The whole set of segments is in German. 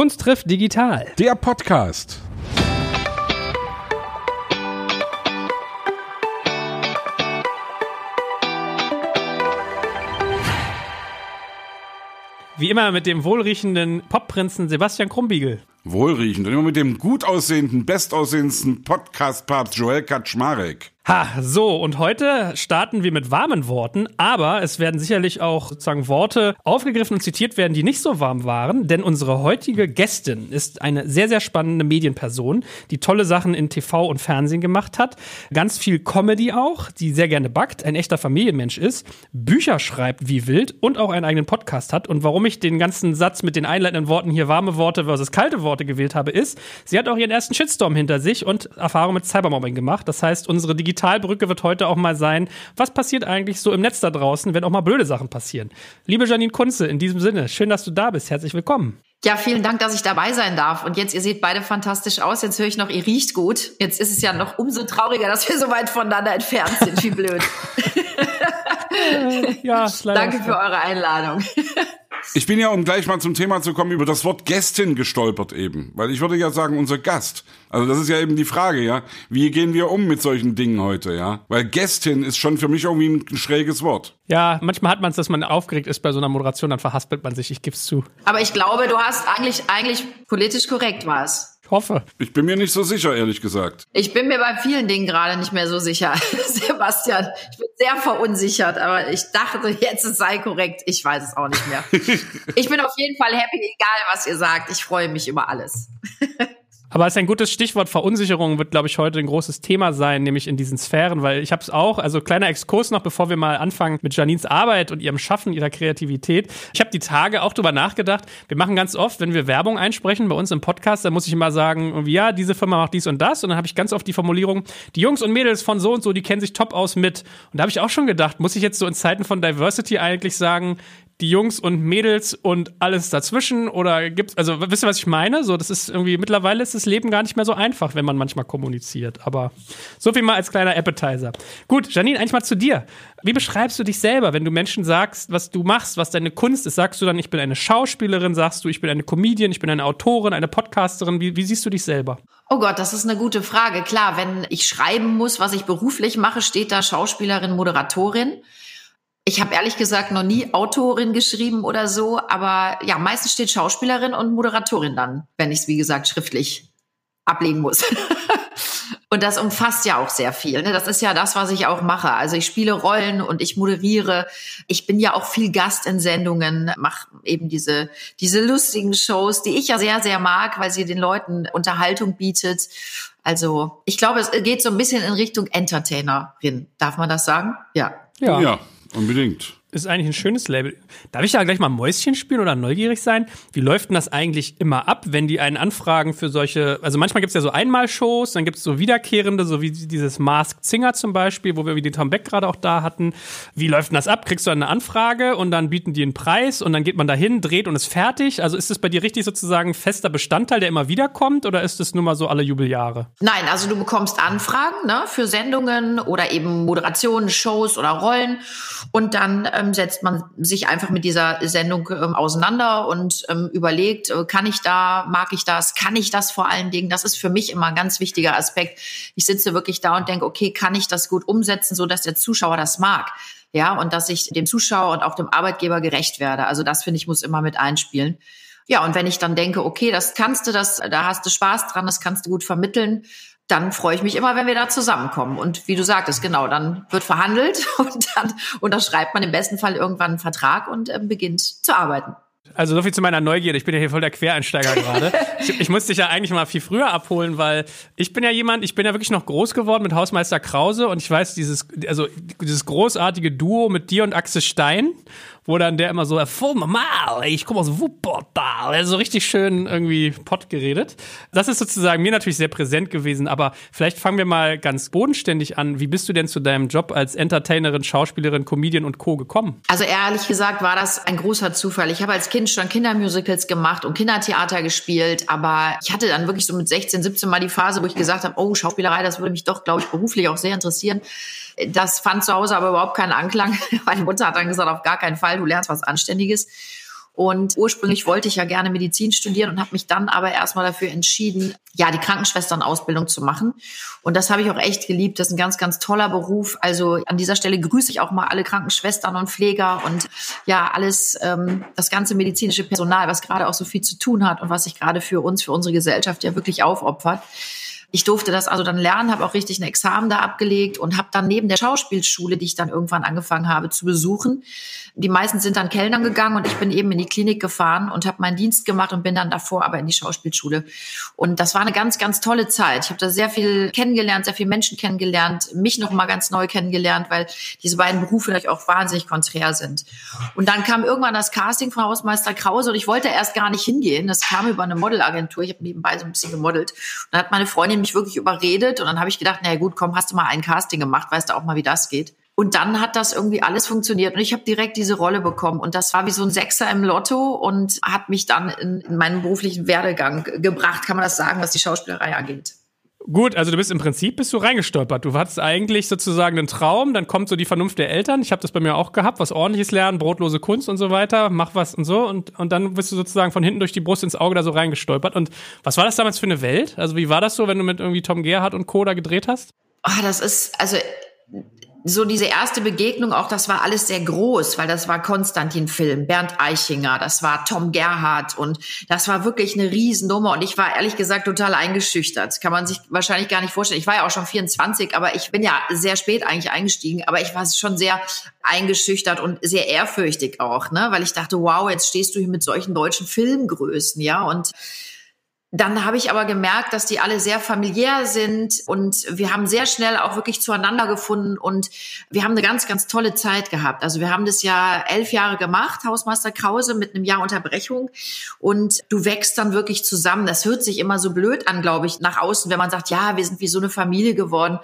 Kunst trifft digital. Der Podcast. Wie immer mit dem wohlriechenden Popprinzen Sebastian Krumbiegel. Wohlriechend. Und immer mit dem gut aussehenden, bestaussehendsten Podcast-Papst Joel Kaczmarek. Ha, so, und heute starten wir mit warmen Worten, aber es werden sicherlich auch sozusagen Worte aufgegriffen und zitiert werden, die nicht so warm waren, denn unsere heutige Gästin ist eine sehr, sehr spannende Medienperson, die tolle Sachen in TV und Fernsehen gemacht hat, ganz viel Comedy auch, die sehr gerne backt, ein echter Familienmensch ist, Bücher schreibt wie wild und auch einen eigenen Podcast hat. Und warum ich den ganzen Satz mit den einleitenden Worten hier warme Worte versus kalte Worte gewählt habe, ist, sie hat auch ihren ersten Shitstorm hinter sich und Erfahrung mit Cybermobbing gemacht. Das heißt, unsere Digitalbrücke wird heute auch mal sein, was passiert eigentlich so im Netz da draußen, wenn auch mal blöde Sachen passieren. Liebe Janine Kunze, in diesem Sinne, schön, dass du da bist. Herzlich willkommen. Ja, vielen Dank, dass ich dabei sein darf. Und jetzt, ihr seht beide fantastisch aus. Jetzt höre ich noch, ihr riecht gut. Jetzt ist es ja noch umso trauriger, dass wir so weit voneinander entfernt sind. Wie blöd. ja, Danke für eure Einladung. Ich bin ja, um gleich mal zum Thema zu kommen, über das Wort Gästin gestolpert eben. Weil ich würde ja sagen, unser Gast. Also das ist ja eben die Frage, ja. Wie gehen wir um mit solchen Dingen heute, ja? Weil Gästin ist schon für mich irgendwie ein schräges Wort. Ja, manchmal hat man es, dass man aufgeregt ist bei so einer Moderation, dann verhaspelt man sich, ich gebe es zu. Aber ich glaube, du hast eigentlich, eigentlich politisch korrekt was hoffe. Ich bin mir nicht so sicher, ehrlich gesagt. Ich bin mir bei vielen Dingen gerade nicht mehr so sicher. Sebastian, ich bin sehr verunsichert, aber ich dachte jetzt, es sei korrekt. Ich weiß es auch nicht mehr. ich bin auf jeden Fall happy, egal was ihr sagt. Ich freue mich über alles. Aber es ist ein gutes Stichwort. Verunsicherung wird, glaube ich, heute ein großes Thema sein, nämlich in diesen Sphären, weil ich habe es auch, also kleiner Exkurs noch, bevor wir mal anfangen mit Janines Arbeit und ihrem Schaffen, ihrer Kreativität. Ich habe die Tage auch drüber nachgedacht. Wir machen ganz oft, wenn wir Werbung einsprechen bei uns im Podcast, dann muss ich immer sagen, ja, diese Firma macht dies und das. Und dann habe ich ganz oft die Formulierung, die Jungs und Mädels von so und so, die kennen sich top aus mit. Und da habe ich auch schon gedacht, muss ich jetzt so in Zeiten von Diversity eigentlich sagen, die Jungs und Mädels und alles dazwischen oder gibt's also wisst ihr was ich meine? So das ist irgendwie mittlerweile ist das Leben gar nicht mehr so einfach wenn man manchmal kommuniziert aber so viel mal als kleiner Appetizer. Gut Janine eigentlich mal zu dir. Wie beschreibst du dich selber wenn du Menschen sagst was du machst was deine Kunst ist? Sagst du dann ich bin eine Schauspielerin? Sagst du ich bin eine Comedian ich bin eine Autorin eine Podcasterin? Wie, wie siehst du dich selber? Oh Gott, das ist eine gute Frage. Klar, wenn ich schreiben muss, was ich beruflich mache, steht da Schauspielerin, Moderatorin. Ich habe ehrlich gesagt noch nie Autorin geschrieben oder so, aber ja, meistens steht Schauspielerin und Moderatorin dann, wenn ich es, wie gesagt, schriftlich ablegen muss. und das umfasst ja auch sehr viel. Ne? Das ist ja das, was ich auch mache. Also ich spiele Rollen und ich moderiere. Ich bin ja auch viel Gast in Sendungen, mache eben diese, diese lustigen Shows, die ich ja sehr, sehr mag, weil sie den Leuten Unterhaltung bietet. Also ich glaube, es geht so ein bisschen in Richtung Entertainerin. Darf man das sagen? Ja. Ja. ja. Unbedingt ist eigentlich ein schönes Label. Darf ich da gleich mal Mäuschen spielen oder neugierig sein? Wie läuft denn das eigentlich immer ab, wenn die einen anfragen für solche, also manchmal gibt's ja so Einmalshows, dann gibt's so wiederkehrende, so wie dieses Masked Singer zum Beispiel, wo wir wie den Tom Beck gerade auch da hatten. Wie läuft denn das ab? Kriegst du eine Anfrage und dann bieten die einen Preis und dann geht man dahin, dreht und ist fertig? Also ist das bei dir richtig sozusagen fester Bestandteil, der immer wiederkommt oder ist das nur mal so alle Jubeljahre? Nein, also du bekommst Anfragen ne, für Sendungen oder eben Moderationen, Shows oder Rollen und dann ähm, setzt man sich einfach mit dieser Sendung ähm, auseinander und ähm, überlegt, äh, kann ich da, mag ich das, kann ich das vor allen Dingen? Das ist für mich immer ein ganz wichtiger Aspekt. Ich sitze wirklich da und denke, okay, kann ich das gut umsetzen, so dass der Zuschauer das mag? Ja, und dass ich dem Zuschauer und auch dem Arbeitgeber gerecht werde. Also das finde ich muss immer mit einspielen. Ja, und wenn ich dann denke, okay, das kannst du, das, da hast du Spaß dran, das kannst du gut vermitteln, dann freue ich mich immer, wenn wir da zusammenkommen. Und wie du sagtest, genau, dann wird verhandelt und dann unterschreibt man im besten Fall irgendwann einen Vertrag und äh, beginnt zu arbeiten. Also so viel zu meiner Neugierde. Ich bin ja hier voll der Quereinsteiger gerade. Ich, ich muss dich ja eigentlich mal viel früher abholen, weil ich bin ja jemand, ich bin ja wirklich noch groß geworden mit Hausmeister Krause und ich weiß, dieses, also dieses großartige Duo mit dir und Axel Stein wo dann der immer so, voll normal, ich komme aus Wuppertal, er so richtig schön irgendwie Pott geredet. Das ist sozusagen mir natürlich sehr präsent gewesen, aber vielleicht fangen wir mal ganz bodenständig an. Wie bist du denn zu deinem Job als Entertainerin, Schauspielerin, Comedian und Co. gekommen? Also ehrlich gesagt war das ein großer Zufall. Ich habe als Kind schon Kindermusicals gemacht und Kindertheater gespielt, aber ich hatte dann wirklich so mit 16, 17 mal die Phase, wo ich gesagt habe, oh, Schauspielerei, das würde mich doch, glaube ich, beruflich auch sehr interessieren. Das fand zu Hause aber überhaupt keinen Anklang. Meine Mutter hat dann gesagt, auf gar keinen Fall, du lernst was Anständiges. Und ursprünglich wollte ich ja gerne Medizin studieren und habe mich dann aber erstmal dafür entschieden, ja, die Krankenschwesternausbildung zu machen. Und das habe ich auch echt geliebt. Das ist ein ganz, ganz toller Beruf. Also an dieser Stelle grüße ich auch mal alle Krankenschwestern und Pfleger und ja, alles, ähm, das ganze medizinische Personal, was gerade auch so viel zu tun hat und was sich gerade für uns, für unsere Gesellschaft ja wirklich aufopfert. Ich durfte das also dann lernen, habe auch richtig ein Examen da abgelegt und habe dann neben der Schauspielschule, die ich dann irgendwann angefangen habe zu besuchen, die meisten sind dann Kellnern gegangen und ich bin eben in die Klinik gefahren und habe meinen Dienst gemacht und bin dann davor aber in die Schauspielschule. Und das war eine ganz, ganz tolle Zeit. Ich habe da sehr viel kennengelernt, sehr viele Menschen kennengelernt, mich noch mal ganz neu kennengelernt, weil diese beiden Berufe natürlich auch wahnsinnig konträr sind. Und dann kam irgendwann das Casting von Hausmeister Krause und ich wollte erst gar nicht hingehen. Das kam über eine Modelagentur. Ich habe nebenbei so ein bisschen gemodelt. Und dann hat meine Freundin mich wirklich überredet und dann habe ich gedacht, naja gut, komm, hast du mal ein Casting gemacht, weißt du auch mal, wie das geht. Und dann hat das irgendwie alles funktioniert und ich habe direkt diese Rolle bekommen und das war wie so ein Sechser im Lotto und hat mich dann in, in meinen beruflichen Werdegang gebracht, kann man das sagen, was die Schauspielerei angeht. Gut, also du bist im Prinzip bist du reingestolpert. Du hattest eigentlich sozusagen einen Traum, dann kommt so die Vernunft der Eltern. Ich habe das bei mir auch gehabt, was ordentliches lernen, brotlose Kunst und so weiter, mach was und so und und dann bist du sozusagen von hinten durch die Brust ins Auge da so reingestolpert. Und was war das damals für eine Welt? Also wie war das so, wenn du mit irgendwie Tom Gerhardt und Co. da gedreht hast? Oh, das ist also so diese erste Begegnung auch, das war alles sehr groß, weil das war Konstantin-Film, Bernd Eichinger, das war Tom Gerhardt und das war wirklich eine Riesennummer und ich war ehrlich gesagt total eingeschüchtert. Kann man sich wahrscheinlich gar nicht vorstellen. Ich war ja auch schon 24, aber ich bin ja sehr spät eigentlich eingestiegen, aber ich war schon sehr eingeschüchtert und sehr ehrfürchtig auch, ne, weil ich dachte, wow, jetzt stehst du hier mit solchen deutschen Filmgrößen, ja, und dann habe ich aber gemerkt, dass die alle sehr familiär sind und wir haben sehr schnell auch wirklich zueinander gefunden und wir haben eine ganz, ganz tolle Zeit gehabt. Also wir haben das ja elf Jahre gemacht, Hausmeister Krause, mit einem Jahr Unterbrechung und du wächst dann wirklich zusammen. Das hört sich immer so blöd an, glaube ich, nach außen, wenn man sagt, ja, wir sind wie so eine Familie geworden.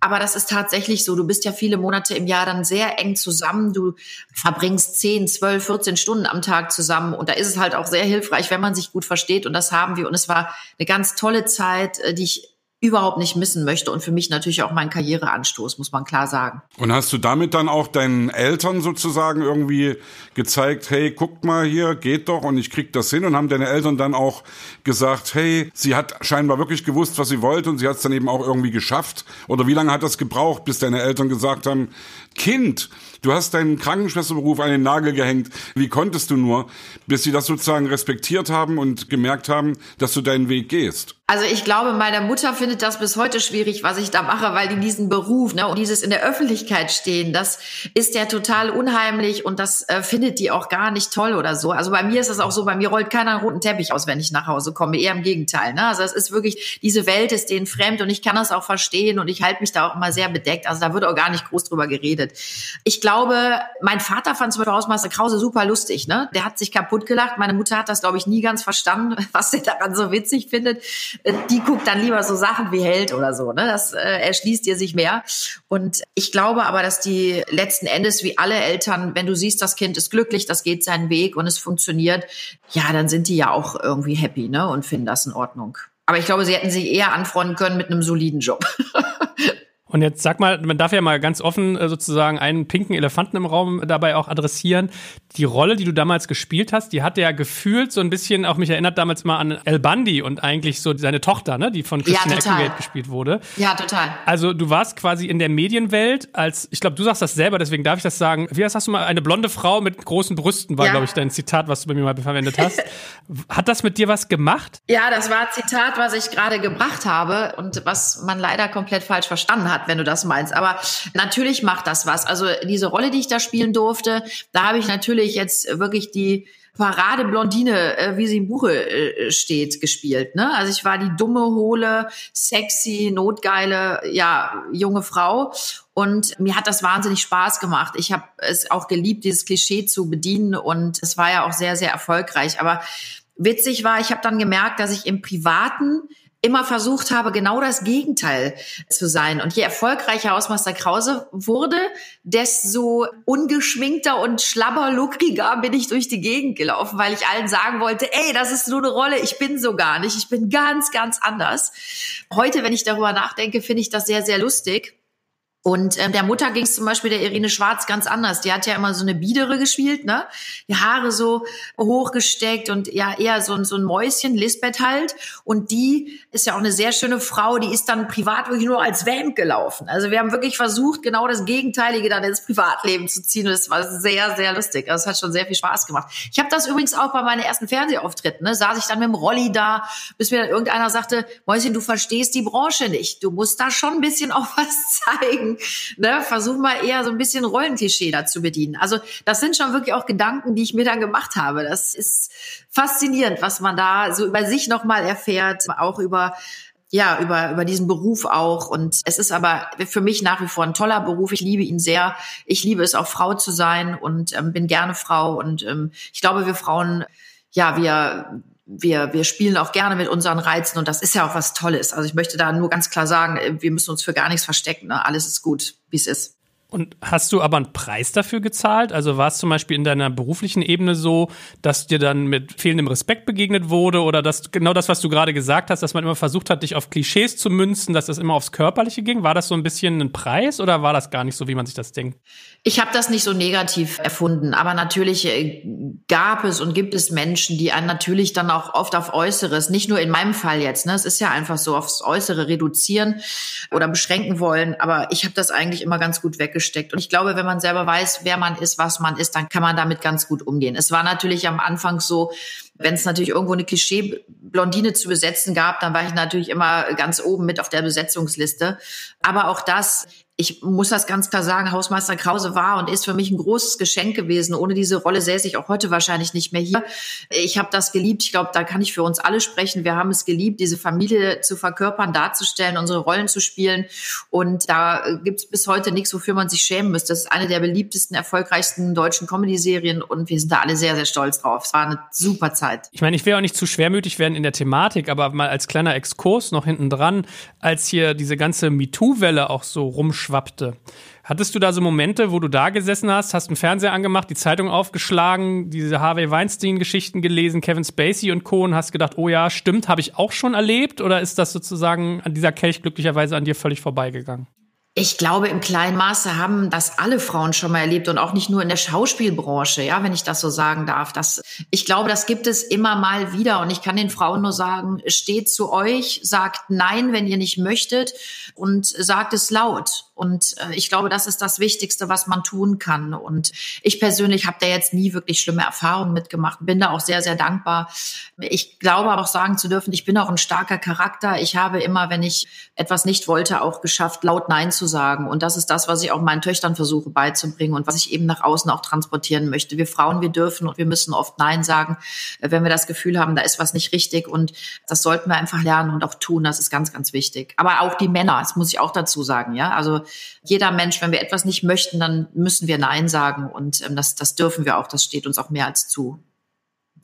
Aber das ist tatsächlich so. Du bist ja viele Monate im Jahr dann sehr eng zusammen. Du verbringst 10, 12, 14 Stunden am Tag zusammen. Und da ist es halt auch sehr hilfreich, wenn man sich gut versteht. Und das haben wir. Und es war eine ganz tolle Zeit, äh, die ich überhaupt nicht missen möchte und für mich natürlich auch mein Karriereanstoß, muss man klar sagen. Und hast du damit dann auch deinen Eltern sozusagen irgendwie gezeigt, hey, guckt mal hier, geht doch und ich krieg das hin und haben deine Eltern dann auch gesagt, hey, sie hat scheinbar wirklich gewusst, was sie wollte und sie hat es dann eben auch irgendwie geschafft? Oder wie lange hat das gebraucht, bis deine Eltern gesagt haben, Kind, du hast deinen Krankenschwesterberuf an den Nagel gehängt, wie konntest du nur, bis sie das sozusagen respektiert haben und gemerkt haben, dass du deinen Weg gehst? Also ich glaube, meine Mutter findet das bis heute schwierig, was ich da mache, weil die diesen Beruf ne, und dieses in der Öffentlichkeit stehen, das ist ja total unheimlich und das äh, findet die auch gar nicht toll oder so. Also bei mir ist es auch so, bei mir rollt keiner einen roten Teppich aus, wenn ich nach Hause komme, eher im Gegenteil. Ne? Also es ist wirklich, diese Welt ist denen fremd und ich kann das auch verstehen und ich halte mich da auch immer sehr bedeckt. Also da wird auch gar nicht groß drüber geredet. Ich glaube, mein Vater fand zum Beispiel Hausmeister Krause super lustig. Ne? Der hat sich kaputt gelacht. Meine Mutter hat das, glaube ich, nie ganz verstanden, was der daran so witzig findet die guckt dann lieber so Sachen wie Held oder so. Ne? Das äh, erschließt ihr sich mehr. Und ich glaube aber, dass die letzten Endes, wie alle Eltern, wenn du siehst, das Kind ist glücklich, das geht seinen Weg und es funktioniert, ja, dann sind die ja auch irgendwie happy ne? und finden das in Ordnung. Aber ich glaube, sie hätten sich eher anfreunden können mit einem soliden Job. Und jetzt sag mal, man darf ja mal ganz offen äh, sozusagen einen pinken Elefanten im Raum dabei auch adressieren. Die Rolle, die du damals gespielt hast, die hat ja gefühlt so ein bisschen, auch mich erinnert damals mal an El Bandi und eigentlich so seine Tochter, ne, die von Christine ja, Eckengate gespielt wurde. Ja, total. Also du warst quasi in der Medienwelt als, ich glaube, du sagst das selber, deswegen darf ich das sagen. Wie heißt hast du mal eine blonde Frau mit großen Brüsten war, ja. glaube ich, dein Zitat, was du bei mir mal verwendet hast. hat das mit dir was gemacht? Ja, das war ein Zitat, was ich gerade gebracht habe und was man leider komplett falsch verstanden hat hat, wenn du das meinst. Aber natürlich macht das was. Also diese Rolle, die ich da spielen durfte, da habe ich natürlich jetzt wirklich die Paradeblondine, äh, wie sie im Buche äh, steht, gespielt. Ne? Also ich war die dumme, hohle, sexy, notgeile, ja, junge Frau. Und mir hat das wahnsinnig Spaß gemacht. Ich habe es auch geliebt, dieses Klischee zu bedienen. Und es war ja auch sehr, sehr erfolgreich. Aber witzig war, ich habe dann gemerkt, dass ich im Privaten immer versucht habe, genau das Gegenteil zu sein. Und je erfolgreicher Hausmeister Krause wurde, desto ungeschminkter und schlabberluckriger bin ich durch die Gegend gelaufen, weil ich allen sagen wollte, ey, das ist nur eine Rolle, ich bin so gar nicht, ich bin ganz, ganz anders. Heute, wenn ich darüber nachdenke, finde ich das sehr, sehr lustig. Und ähm, der Mutter ging es zum Beispiel der Irene Schwarz ganz anders. Die hat ja immer so eine Biedere gespielt, ne? Die Haare so hochgesteckt und ja eher so, so ein Mäuschen, Lisbeth halt. Und die ist ja auch eine sehr schöne Frau. Die ist dann privat wirklich nur als Vamp gelaufen. Also wir haben wirklich versucht, genau das Gegenteilige dann ins Privatleben zu ziehen. Und es war sehr, sehr lustig. Also es hat schon sehr viel Spaß gemacht. Ich habe das übrigens auch bei meinen ersten Fernsehauftritten. Ne? Saß ich dann mit dem Rolli da, bis mir dann irgendeiner sagte, Mäuschen, du verstehst die Branche nicht. Du musst da schon ein bisschen auch was zeigen ne, versuch mal eher so ein bisschen Rollenklischee dazu bedienen. Also das sind schon wirklich auch Gedanken, die ich mir dann gemacht habe. Das ist faszinierend, was man da so über sich nochmal erfährt, auch über ja, über, über diesen Beruf auch. Und es ist aber für mich nach wie vor ein toller Beruf. Ich liebe ihn sehr. Ich liebe es auch Frau zu sein und ähm, bin gerne Frau. Und ähm, ich glaube, wir Frauen, ja, wir, wir, wir spielen auch gerne mit unseren Reizen und das ist ja auch was Tolles. Also ich möchte da nur ganz klar sagen, äh, wir müssen uns für gar nichts verstecken. Ne? Alles ist gut, wie es ist. Und hast du aber einen Preis dafür gezahlt? Also war es zum Beispiel in deiner beruflichen Ebene so, dass dir dann mit fehlendem Respekt begegnet wurde oder dass genau das, was du gerade gesagt hast, dass man immer versucht hat, dich auf Klischees zu münzen, dass das immer aufs Körperliche ging? War das so ein bisschen ein Preis oder war das gar nicht so, wie man sich das denkt? Ich habe das nicht so negativ erfunden, aber natürlich äh, gab es und gibt es Menschen, die einen natürlich dann auch oft auf Äußeres, nicht nur in meinem Fall jetzt, ne, es ist ja einfach so, aufs Äußere reduzieren oder beschränken wollen, aber ich habe das eigentlich immer ganz gut weggesteckt weggesteckt. Und ich glaube, wenn man selber weiß, wer man ist, was man ist, dann kann man damit ganz gut umgehen. Es war natürlich am Anfang so, wenn es natürlich irgendwo eine Klischee-Blondine zu besetzen gab, dann war ich natürlich immer ganz oben mit auf der Besetzungsliste. Aber auch das ich muss das ganz klar sagen, Hausmeister Krause war und ist für mich ein großes Geschenk gewesen. Ohne diese Rolle säße ich auch heute wahrscheinlich nicht mehr hier. Ich habe das geliebt. Ich glaube, da kann ich für uns alle sprechen. Wir haben es geliebt, diese Familie zu verkörpern, darzustellen, unsere Rollen zu spielen. Und da gibt es bis heute nichts, wofür man sich schämen müsste. Das ist eine der beliebtesten, erfolgreichsten deutschen Comedy-Serien und wir sind da alle sehr, sehr stolz drauf. Es war eine super Zeit. Ich meine, ich will auch nicht zu schwermütig werden in der Thematik, aber mal als kleiner Exkurs noch hinten dran, als hier diese ganze MeToo-Welle auch so rumschwimmt, schwappte. Hattest du da so Momente, wo du da gesessen hast, hast einen Fernseher angemacht, die Zeitung aufgeschlagen, diese Harvey Weinstein-Geschichten gelesen, Kevin Spacey und Co. und hast gedacht, oh ja, stimmt, habe ich auch schon erlebt? Oder ist das sozusagen an dieser Kelch glücklicherweise an dir völlig vorbeigegangen? Ich glaube, im kleinen Maße haben das alle Frauen schon mal erlebt und auch nicht nur in der Schauspielbranche, ja, wenn ich das so sagen darf. Das, ich glaube, das gibt es immer mal wieder und ich kann den Frauen nur sagen, steht zu euch, sagt nein, wenn ihr nicht möchtet und sagt es laut. Und äh, ich glaube, das ist das Wichtigste, was man tun kann. Und ich persönlich habe da jetzt nie wirklich schlimme Erfahrungen mitgemacht, bin da auch sehr, sehr dankbar. Ich glaube aber auch sagen zu dürfen, ich bin auch ein starker Charakter. Ich habe immer, wenn ich etwas nicht wollte, auch geschafft, laut Nein zu sagen. Und das ist das, was ich auch meinen Töchtern versuche beizubringen und was ich eben nach außen auch transportieren möchte. Wir Frauen, wir dürfen und wir müssen oft Nein sagen, wenn wir das Gefühl haben, da ist was nicht richtig. Und das sollten wir einfach lernen und auch tun. Das ist ganz, ganz wichtig. Aber auch die Männer, das muss ich auch dazu sagen. Ja, also jeder Mensch, wenn wir etwas nicht möchten, dann müssen wir Nein sagen. Und ähm, das, das dürfen wir auch. Das steht uns auch mehr als zu.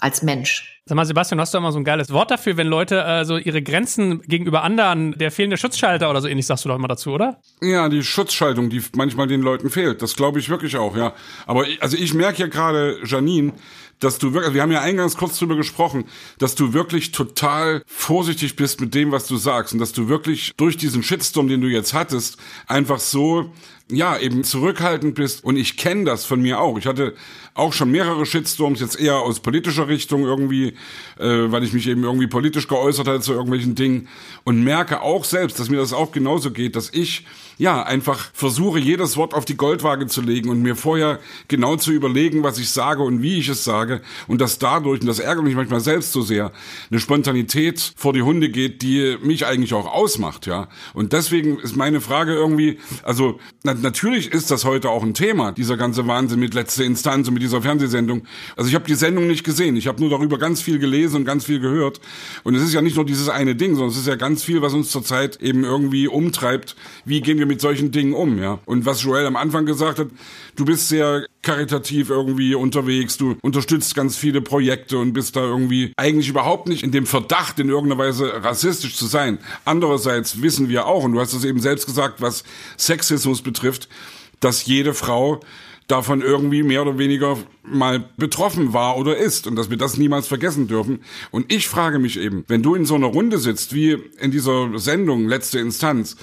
Als Mensch. Sag mal, Sebastian, hast du immer so ein geiles Wort dafür, wenn Leute äh, so ihre Grenzen gegenüber anderen, der fehlende Schutzschalter oder so ähnlich, sagst du doch immer dazu, oder? Ja, die Schutzschaltung, die manchmal den Leuten fehlt. Das glaube ich wirklich auch, ja. Aber ich, also ich merke ja gerade, Janine, dass du wirklich, wir haben ja eingangs kurz drüber gesprochen, dass du wirklich total vorsichtig bist mit dem, was du sagst und dass du wirklich durch diesen Shitstorm, den du jetzt hattest, einfach so ja, eben zurückhaltend bist. Und ich kenne das von mir auch. Ich hatte auch schon mehrere Shitstorms, jetzt eher aus politischer Richtung irgendwie, äh, weil ich mich eben irgendwie politisch geäußert hatte zu irgendwelchen Dingen. Und merke auch selbst, dass mir das auch genauso geht, dass ich ja einfach versuche, jedes Wort auf die Goldwaage zu legen und mir vorher genau zu überlegen, was ich sage und wie ich es sage. Und dass dadurch, und das ärgert mich manchmal selbst so sehr, eine Spontanität vor die Hunde geht, die mich eigentlich auch ausmacht, ja. Und deswegen ist meine Frage irgendwie, also natürlich ist das heute auch ein Thema, dieser ganze Wahnsinn mit letzter Instanz und mit dieser Fernsehsendung. Also ich habe die Sendung nicht gesehen. Ich habe nur darüber ganz viel gelesen und ganz viel gehört. Und es ist ja nicht nur dieses eine Ding, sondern es ist ja ganz viel, was uns zurzeit eben irgendwie umtreibt. Wie gehen wir mit solchen Dingen um, ja? Und was Joel am Anfang gesagt hat, du bist sehr karitativ irgendwie unterwegs, du unterstützt ganz viele Projekte und bist da irgendwie eigentlich überhaupt nicht in dem Verdacht, in irgendeiner Weise rassistisch zu sein. Andererseits wissen wir auch, und du hast es eben selbst gesagt, was Sexismus betrifft, dass jede Frau davon irgendwie mehr oder weniger mal betroffen war oder ist und dass wir das niemals vergessen dürfen. Und ich frage mich eben, wenn du in so einer Runde sitzt, wie in dieser Sendung Letzte Instanz,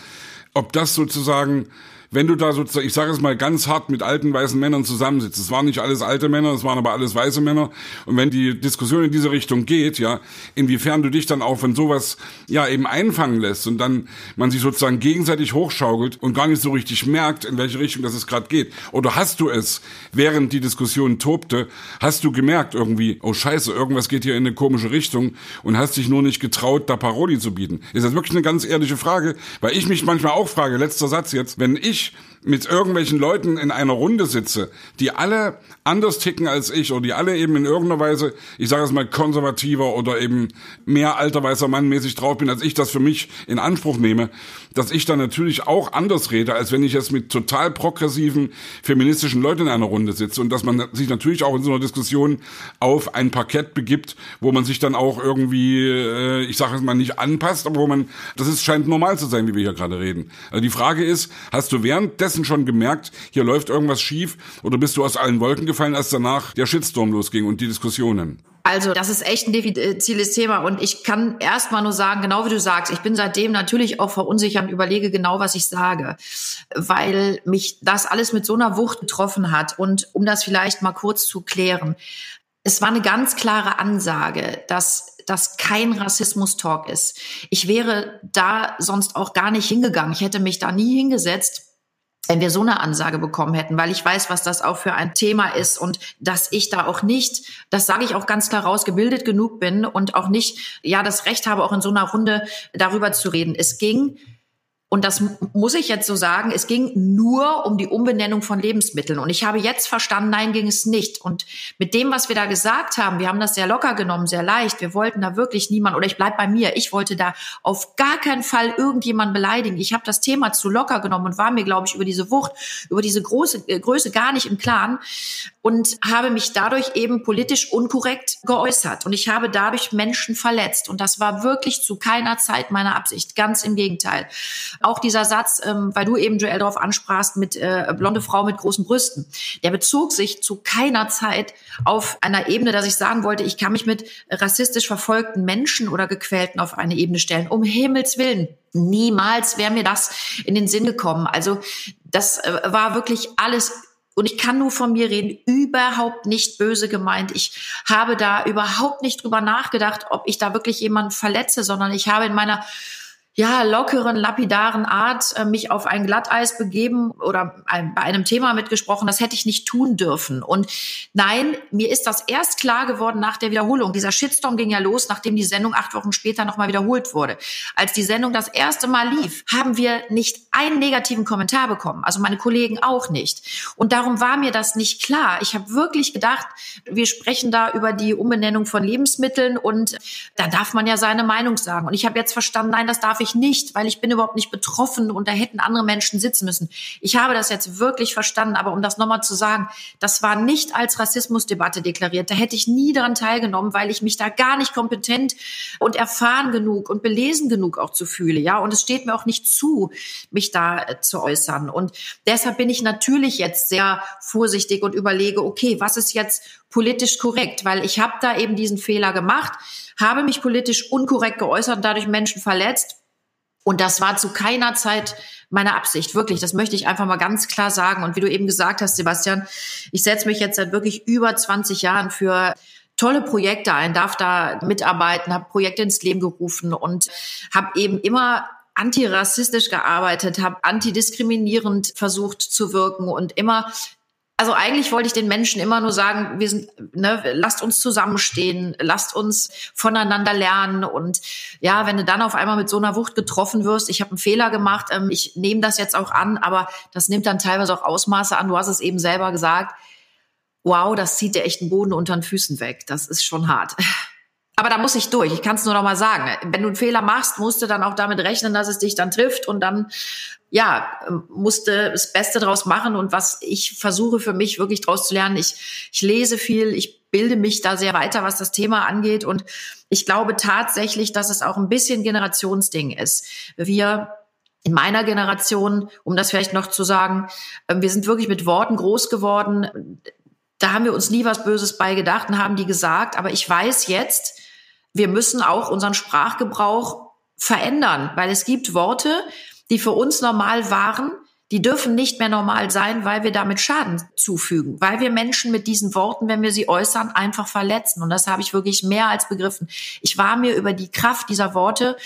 ob das sozusagen wenn du da sozusagen, ich sage es mal ganz hart, mit alten weißen Männern zusammensitzt. Es waren nicht alles alte Männer, es waren aber alles weiße Männer. Und wenn die Diskussion in diese Richtung geht, ja, inwiefern du dich dann auch von sowas ja eben einfangen lässt und dann man sich sozusagen gegenseitig hochschaukelt und gar nicht so richtig merkt, in welche Richtung das es gerade geht. Oder hast du es, während die Diskussion tobte, hast du gemerkt irgendwie, oh Scheiße, irgendwas geht hier in eine komische Richtung und hast dich nur nicht getraut, da Paroli zu bieten. Ist das wirklich eine ganz ehrliche Frage? Weil ich mich manchmal auch frage, letzter Satz jetzt, wenn ich English. Mit irgendwelchen Leuten in einer Runde sitze, die alle anders ticken als ich oder die alle eben in irgendeiner Weise, ich sage es mal, konservativer oder eben mehr alter weißer Mann mäßig drauf bin, als ich das für mich in Anspruch nehme, dass ich dann natürlich auch anders rede, als wenn ich jetzt mit total progressiven feministischen Leuten in einer Runde sitze und dass man sich natürlich auch in so einer Diskussion auf ein Parkett begibt, wo man sich dann auch irgendwie, äh, ich sage es mal, nicht anpasst, aber wo man, das ist scheint normal zu sein, wie wir hier gerade reden. Also die Frage ist, hast du währenddessen währenddessen schon gemerkt, hier läuft irgendwas schief oder bist du aus allen Wolken gefallen, als danach der Shitstorm losging und die Diskussionen? Also, das ist echt ein diffiziles Thema und ich kann erstmal nur sagen, genau wie du sagst, ich bin seitdem natürlich auch verunsichert und überlege genau, was ich sage, weil mich das alles mit so einer Wucht getroffen hat und um das vielleicht mal kurz zu klären, es war eine ganz klare Ansage, dass das kein Rassismus-Talk ist. Ich wäre da sonst auch gar nicht hingegangen. Ich hätte mich da nie hingesetzt wenn wir so eine Ansage bekommen hätten, weil ich weiß, was das auch für ein Thema ist und dass ich da auch nicht, das sage ich auch ganz klar raus, gebildet genug bin und auch nicht, ja, das Recht habe, auch in so einer Runde darüber zu reden. Es ging und das muss ich jetzt so sagen, es ging nur um die Umbenennung von Lebensmitteln. Und ich habe jetzt verstanden, nein, ging es nicht. Und mit dem, was wir da gesagt haben, wir haben das sehr locker genommen, sehr leicht. Wir wollten da wirklich niemand, oder ich bleib bei mir, ich wollte da auf gar keinen Fall irgendjemand beleidigen. Ich habe das Thema zu locker genommen und war mir, glaube ich, über diese Wucht, über diese große äh, Größe gar nicht im Klaren und habe mich dadurch eben politisch unkorrekt geäußert. Und ich habe dadurch Menschen verletzt. Und das war wirklich zu keiner Zeit meine Absicht. Ganz im Gegenteil. Auch dieser Satz, ähm, weil du eben Joel darauf ansprachst, mit äh, blonde Frau mit großen Brüsten, der bezog sich zu keiner Zeit auf einer Ebene, dass ich sagen wollte, ich kann mich mit rassistisch verfolgten Menschen oder Gequälten auf eine Ebene stellen. Um Himmels Willen. Niemals wäre mir das in den Sinn gekommen. Also das äh, war wirklich alles und ich kann nur von mir reden, überhaupt nicht böse gemeint. Ich habe da überhaupt nicht drüber nachgedacht, ob ich da wirklich jemanden verletze, sondern ich habe in meiner ja, lockeren, lapidaren Art äh, mich auf ein Glatteis begeben oder ein, bei einem Thema mitgesprochen, das hätte ich nicht tun dürfen. Und nein, mir ist das erst klar geworden nach der Wiederholung. Dieser Shitstorm ging ja los, nachdem die Sendung acht Wochen später nochmal wiederholt wurde. Als die Sendung das erste Mal lief, haben wir nicht einen negativen Kommentar bekommen. Also meine Kollegen auch nicht. Und darum war mir das nicht klar. Ich habe wirklich gedacht, wir sprechen da über die Umbenennung von Lebensmitteln und da darf man ja seine Meinung sagen. Und ich habe jetzt verstanden, nein, das darf ich nicht, weil ich bin überhaupt nicht betroffen und da hätten andere Menschen sitzen müssen. Ich habe das jetzt wirklich verstanden, aber um das nochmal zu sagen, das war nicht als Rassismusdebatte deklariert. Da hätte ich nie daran teilgenommen, weil ich mich da gar nicht kompetent und erfahren genug und belesen genug auch zu fühle, ja. Und es steht mir auch nicht zu, mich da äh, zu äußern. Und deshalb bin ich natürlich jetzt sehr vorsichtig und überlege, okay, was ist jetzt politisch korrekt? Weil ich habe da eben diesen Fehler gemacht, habe mich politisch unkorrekt geäußert und dadurch Menschen verletzt und das war zu keiner Zeit meine Absicht, wirklich. Das möchte ich einfach mal ganz klar sagen. Und wie du eben gesagt hast, Sebastian, ich setze mich jetzt seit wirklich über 20 Jahren für tolle Projekte ein, darf da mitarbeiten, habe Projekte ins Leben gerufen und habe eben immer antirassistisch gearbeitet, habe antidiskriminierend versucht zu wirken und immer also eigentlich wollte ich den Menschen immer nur sagen, wir sind, ne, lasst uns zusammenstehen, lasst uns voneinander lernen und ja, wenn du dann auf einmal mit so einer Wucht getroffen wirst, ich habe einen Fehler gemacht, ähm, ich nehme das jetzt auch an, aber das nimmt dann teilweise auch Ausmaße an. Du hast es eben selber gesagt. Wow, das zieht dir echt den Boden unter den Füßen weg. Das ist schon hart. Aber da muss ich durch. Ich kann es nur noch mal sagen. Wenn du einen Fehler machst, musst du dann auch damit rechnen, dass es dich dann trifft und dann ja, musste das Beste draus machen und was ich versuche für mich wirklich draus zu lernen. Ich, ich lese viel, ich bilde mich da sehr weiter, was das Thema angeht und ich glaube tatsächlich, dass es auch ein bisschen Generationsding ist. Wir in meiner Generation, um das vielleicht noch zu sagen, wir sind wirklich mit Worten groß geworden. Da haben wir uns nie was Böses bei gedacht und haben die gesagt. Aber ich weiß jetzt, wir müssen auch unseren Sprachgebrauch verändern, weil es gibt Worte, die für uns normal waren, die dürfen nicht mehr normal sein, weil wir damit Schaden zufügen, weil wir Menschen mit diesen Worten, wenn wir sie äußern, einfach verletzen. Und das habe ich wirklich mehr als begriffen. Ich war mir über die Kraft dieser Worte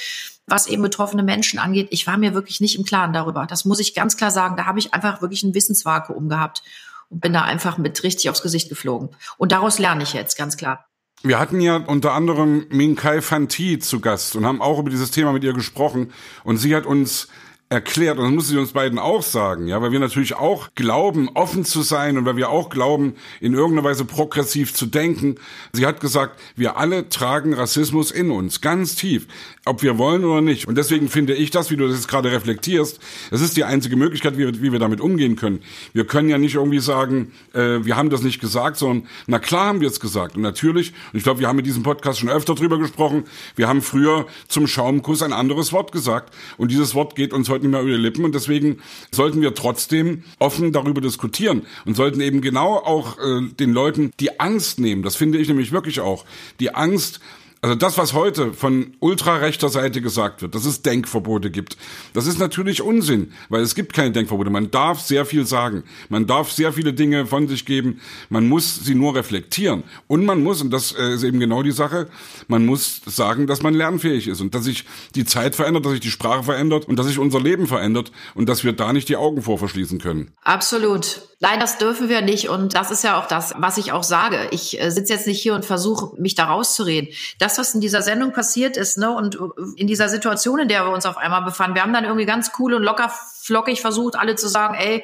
was eben betroffene Menschen angeht, ich war mir wirklich nicht im Klaren darüber. Das muss ich ganz klar sagen. Da habe ich einfach wirklich ein Wissensvakuum gehabt und bin da einfach mit richtig aufs Gesicht geflogen. Und daraus lerne ich jetzt, ganz klar. Wir hatten ja unter anderem Minkai Fanti zu Gast und haben auch über dieses Thema mit ihr gesprochen. Und sie hat uns erklärt, und das muss sie uns beiden auch sagen, ja, weil wir natürlich auch glauben, offen zu sein und weil wir auch glauben, in irgendeiner Weise progressiv zu denken. Sie hat gesagt, wir alle tragen Rassismus in uns, ganz tief, ob wir wollen oder nicht. Und deswegen finde ich das, wie du das jetzt gerade reflektierst, das ist die einzige Möglichkeit, wie, wie wir damit umgehen können. Wir können ja nicht irgendwie sagen, äh, wir haben das nicht gesagt, sondern na klar haben wir es gesagt. Und natürlich, und ich glaube, wir haben mit diesem Podcast schon öfter drüber gesprochen, wir haben früher zum Schaumkuss ein anderes Wort gesagt. Und dieses Wort geht uns heute nicht mehr über die Lippen und deswegen sollten wir trotzdem offen darüber diskutieren und sollten eben genau auch äh, den Leuten die Angst nehmen. Das finde ich nämlich wirklich auch. Die Angst, also das, was heute von ultrarechter Seite gesagt wird, dass es Denkverbote gibt, das ist natürlich Unsinn, weil es gibt keine Denkverbote. Man darf sehr viel sagen. Man darf sehr viele Dinge von sich geben. Man muss sie nur reflektieren. Und man muss, und das äh, ist eben genau die Sache, man muss sagen, dass man lernfähig ist und dass sich die Zeit verändert, dass sich die Sprache verändert und dass sich unser Leben verändert und dass wir da nicht die Augen vor verschließen können. Absolut. Nein, das dürfen wir nicht. Und das ist ja auch das, was ich auch sage. Ich äh, sitze jetzt nicht hier und versuche, mich da rauszureden. Das, was in dieser Sendung passiert ist, ne, und in dieser Situation, in der wir uns auf einmal befanden, wir haben dann irgendwie ganz cool und locker flockig versucht, alle zu sagen, ey,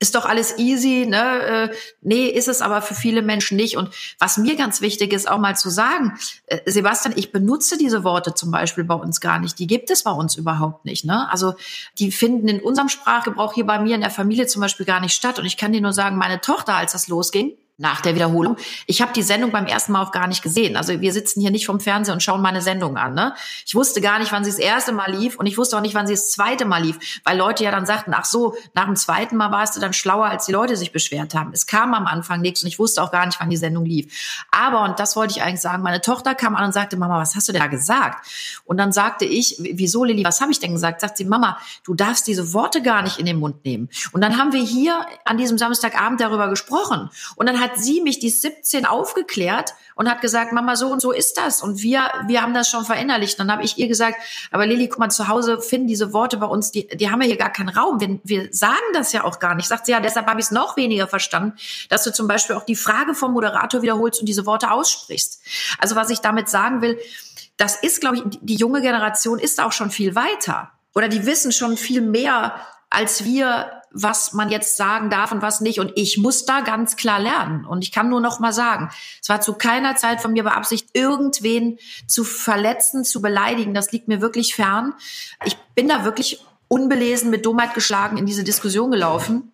ist doch alles easy, ne? Äh, nee, ist es aber für viele Menschen nicht. Und was mir ganz wichtig ist, auch mal zu sagen, äh, Sebastian, ich benutze diese Worte zum Beispiel bei uns gar nicht. Die gibt es bei uns überhaupt nicht. Ne? Also die finden in unserem Sprachgebrauch hier bei mir in der Familie zum Beispiel gar nicht statt. Und ich kann dir nur sagen, meine Tochter, als das losging, nach der Wiederholung. Ich habe die Sendung beim ersten Mal auch gar nicht gesehen. Also wir sitzen hier nicht vom Fernseher und schauen meine Sendung an. Ne? Ich wusste gar nicht, wann sie das erste Mal lief und ich wusste auch nicht, wann sie das zweite Mal lief, weil Leute ja dann sagten, ach so, nach dem zweiten Mal warst du dann schlauer, als die Leute sich beschwert haben. Es kam am Anfang nichts und ich wusste auch gar nicht, wann die Sendung lief. Aber, und das wollte ich eigentlich sagen, meine Tochter kam an und sagte, Mama, was hast du denn da gesagt? Und dann sagte ich, wieso Lilly, was habe ich denn gesagt? Sagt sie, Mama, du darfst diese Worte gar nicht in den Mund nehmen. Und dann haben wir hier an diesem Samstagabend darüber gesprochen. Und dann hat sie mich die 17 aufgeklärt und hat gesagt, Mama, so und so ist das. Und wir, wir haben das schon verinnerlicht. Dann habe ich ihr gesagt, aber Lilly, guck mal, zu Hause finden diese Worte bei uns, die, die haben ja hier gar keinen Raum. Wir, wir sagen das ja auch gar nicht. Sagt sie, ja, deshalb habe ich es noch weniger verstanden, dass du zum Beispiel auch die Frage vom Moderator wiederholst und diese Worte aussprichst. Also was ich damit sagen will, das ist, glaube ich, die junge Generation ist auch schon viel weiter. Oder die wissen schon viel mehr als wir, was man jetzt sagen darf und was nicht. Und ich muss da ganz klar lernen. Und ich kann nur noch mal sagen, es war zu keiner Zeit von mir beabsichtigt, irgendwen zu verletzen, zu beleidigen. Das liegt mir wirklich fern. Ich bin da wirklich unbelesen mit Dummheit geschlagen in diese Diskussion gelaufen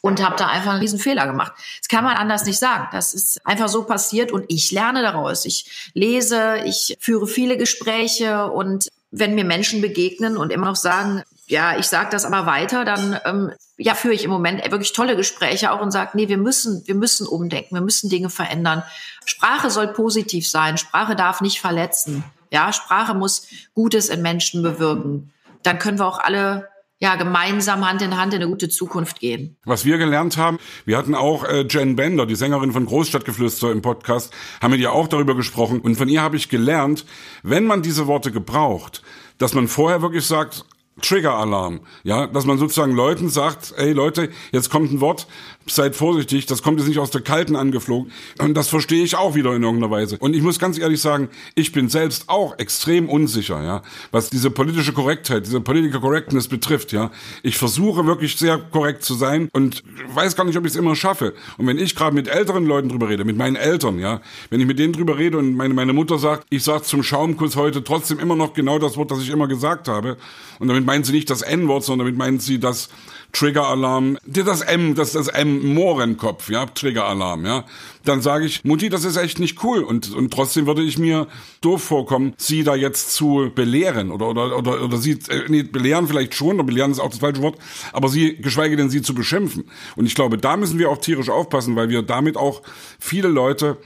und habe da einfach einen riesen Fehler gemacht. Das kann man anders nicht sagen. Das ist einfach so passiert und ich lerne daraus. Ich lese, ich führe viele Gespräche und wenn mir Menschen begegnen und immer noch sagen, ja, ich sage das aber weiter, dann ähm, ja, führe ich im Moment wirklich tolle Gespräche auch und sage, nee, wir müssen, wir müssen umdenken, wir müssen Dinge verändern. Sprache soll positiv sein, Sprache darf nicht verletzen. Ja, Sprache muss Gutes in Menschen bewirken. Dann können wir auch alle ja, gemeinsam Hand in Hand in eine gute Zukunft gehen. Was wir gelernt haben, wir hatten auch äh, Jen Bender, die Sängerin von Großstadtgeflüster im Podcast, haben mit ihr auch darüber gesprochen. Und von ihr habe ich gelernt, wenn man diese Worte gebraucht, dass man vorher wirklich sagt, Trigger-Alarm. Ja, dass man sozusagen Leuten sagt, ey Leute, jetzt kommt ein Wort, seid vorsichtig, das kommt jetzt nicht aus der Kalten angeflogen. Und das verstehe ich auch wieder in irgendeiner Weise. Und ich muss ganz ehrlich sagen, ich bin selbst auch extrem unsicher, ja, was diese politische Korrektheit, diese Political Correctness betrifft, ja. Ich versuche wirklich sehr korrekt zu sein und weiß gar nicht, ob ich es immer schaffe. Und wenn ich gerade mit älteren Leuten drüber rede, mit meinen Eltern, ja, wenn ich mit denen drüber rede und meine, meine Mutter sagt, ich sage zum Schaumkuss heute trotzdem immer noch genau das Wort, das ich immer gesagt habe. Und damit meint sie nicht das N-Wort, sondern damit meint sie das Trigger-Alarm, das M, das das M Mohrenkopf, ja, Trigger-Alarm, ja. Dann sage ich, Mutti, das ist echt nicht cool und und trotzdem würde ich mir doof vorkommen, sie da jetzt zu belehren oder oder oder oder sie äh, nee, belehren vielleicht schon, oder belehren ist auch das falsche Wort, aber sie geschweige denn sie zu beschimpfen. Und ich glaube, da müssen wir auch tierisch aufpassen, weil wir damit auch viele Leute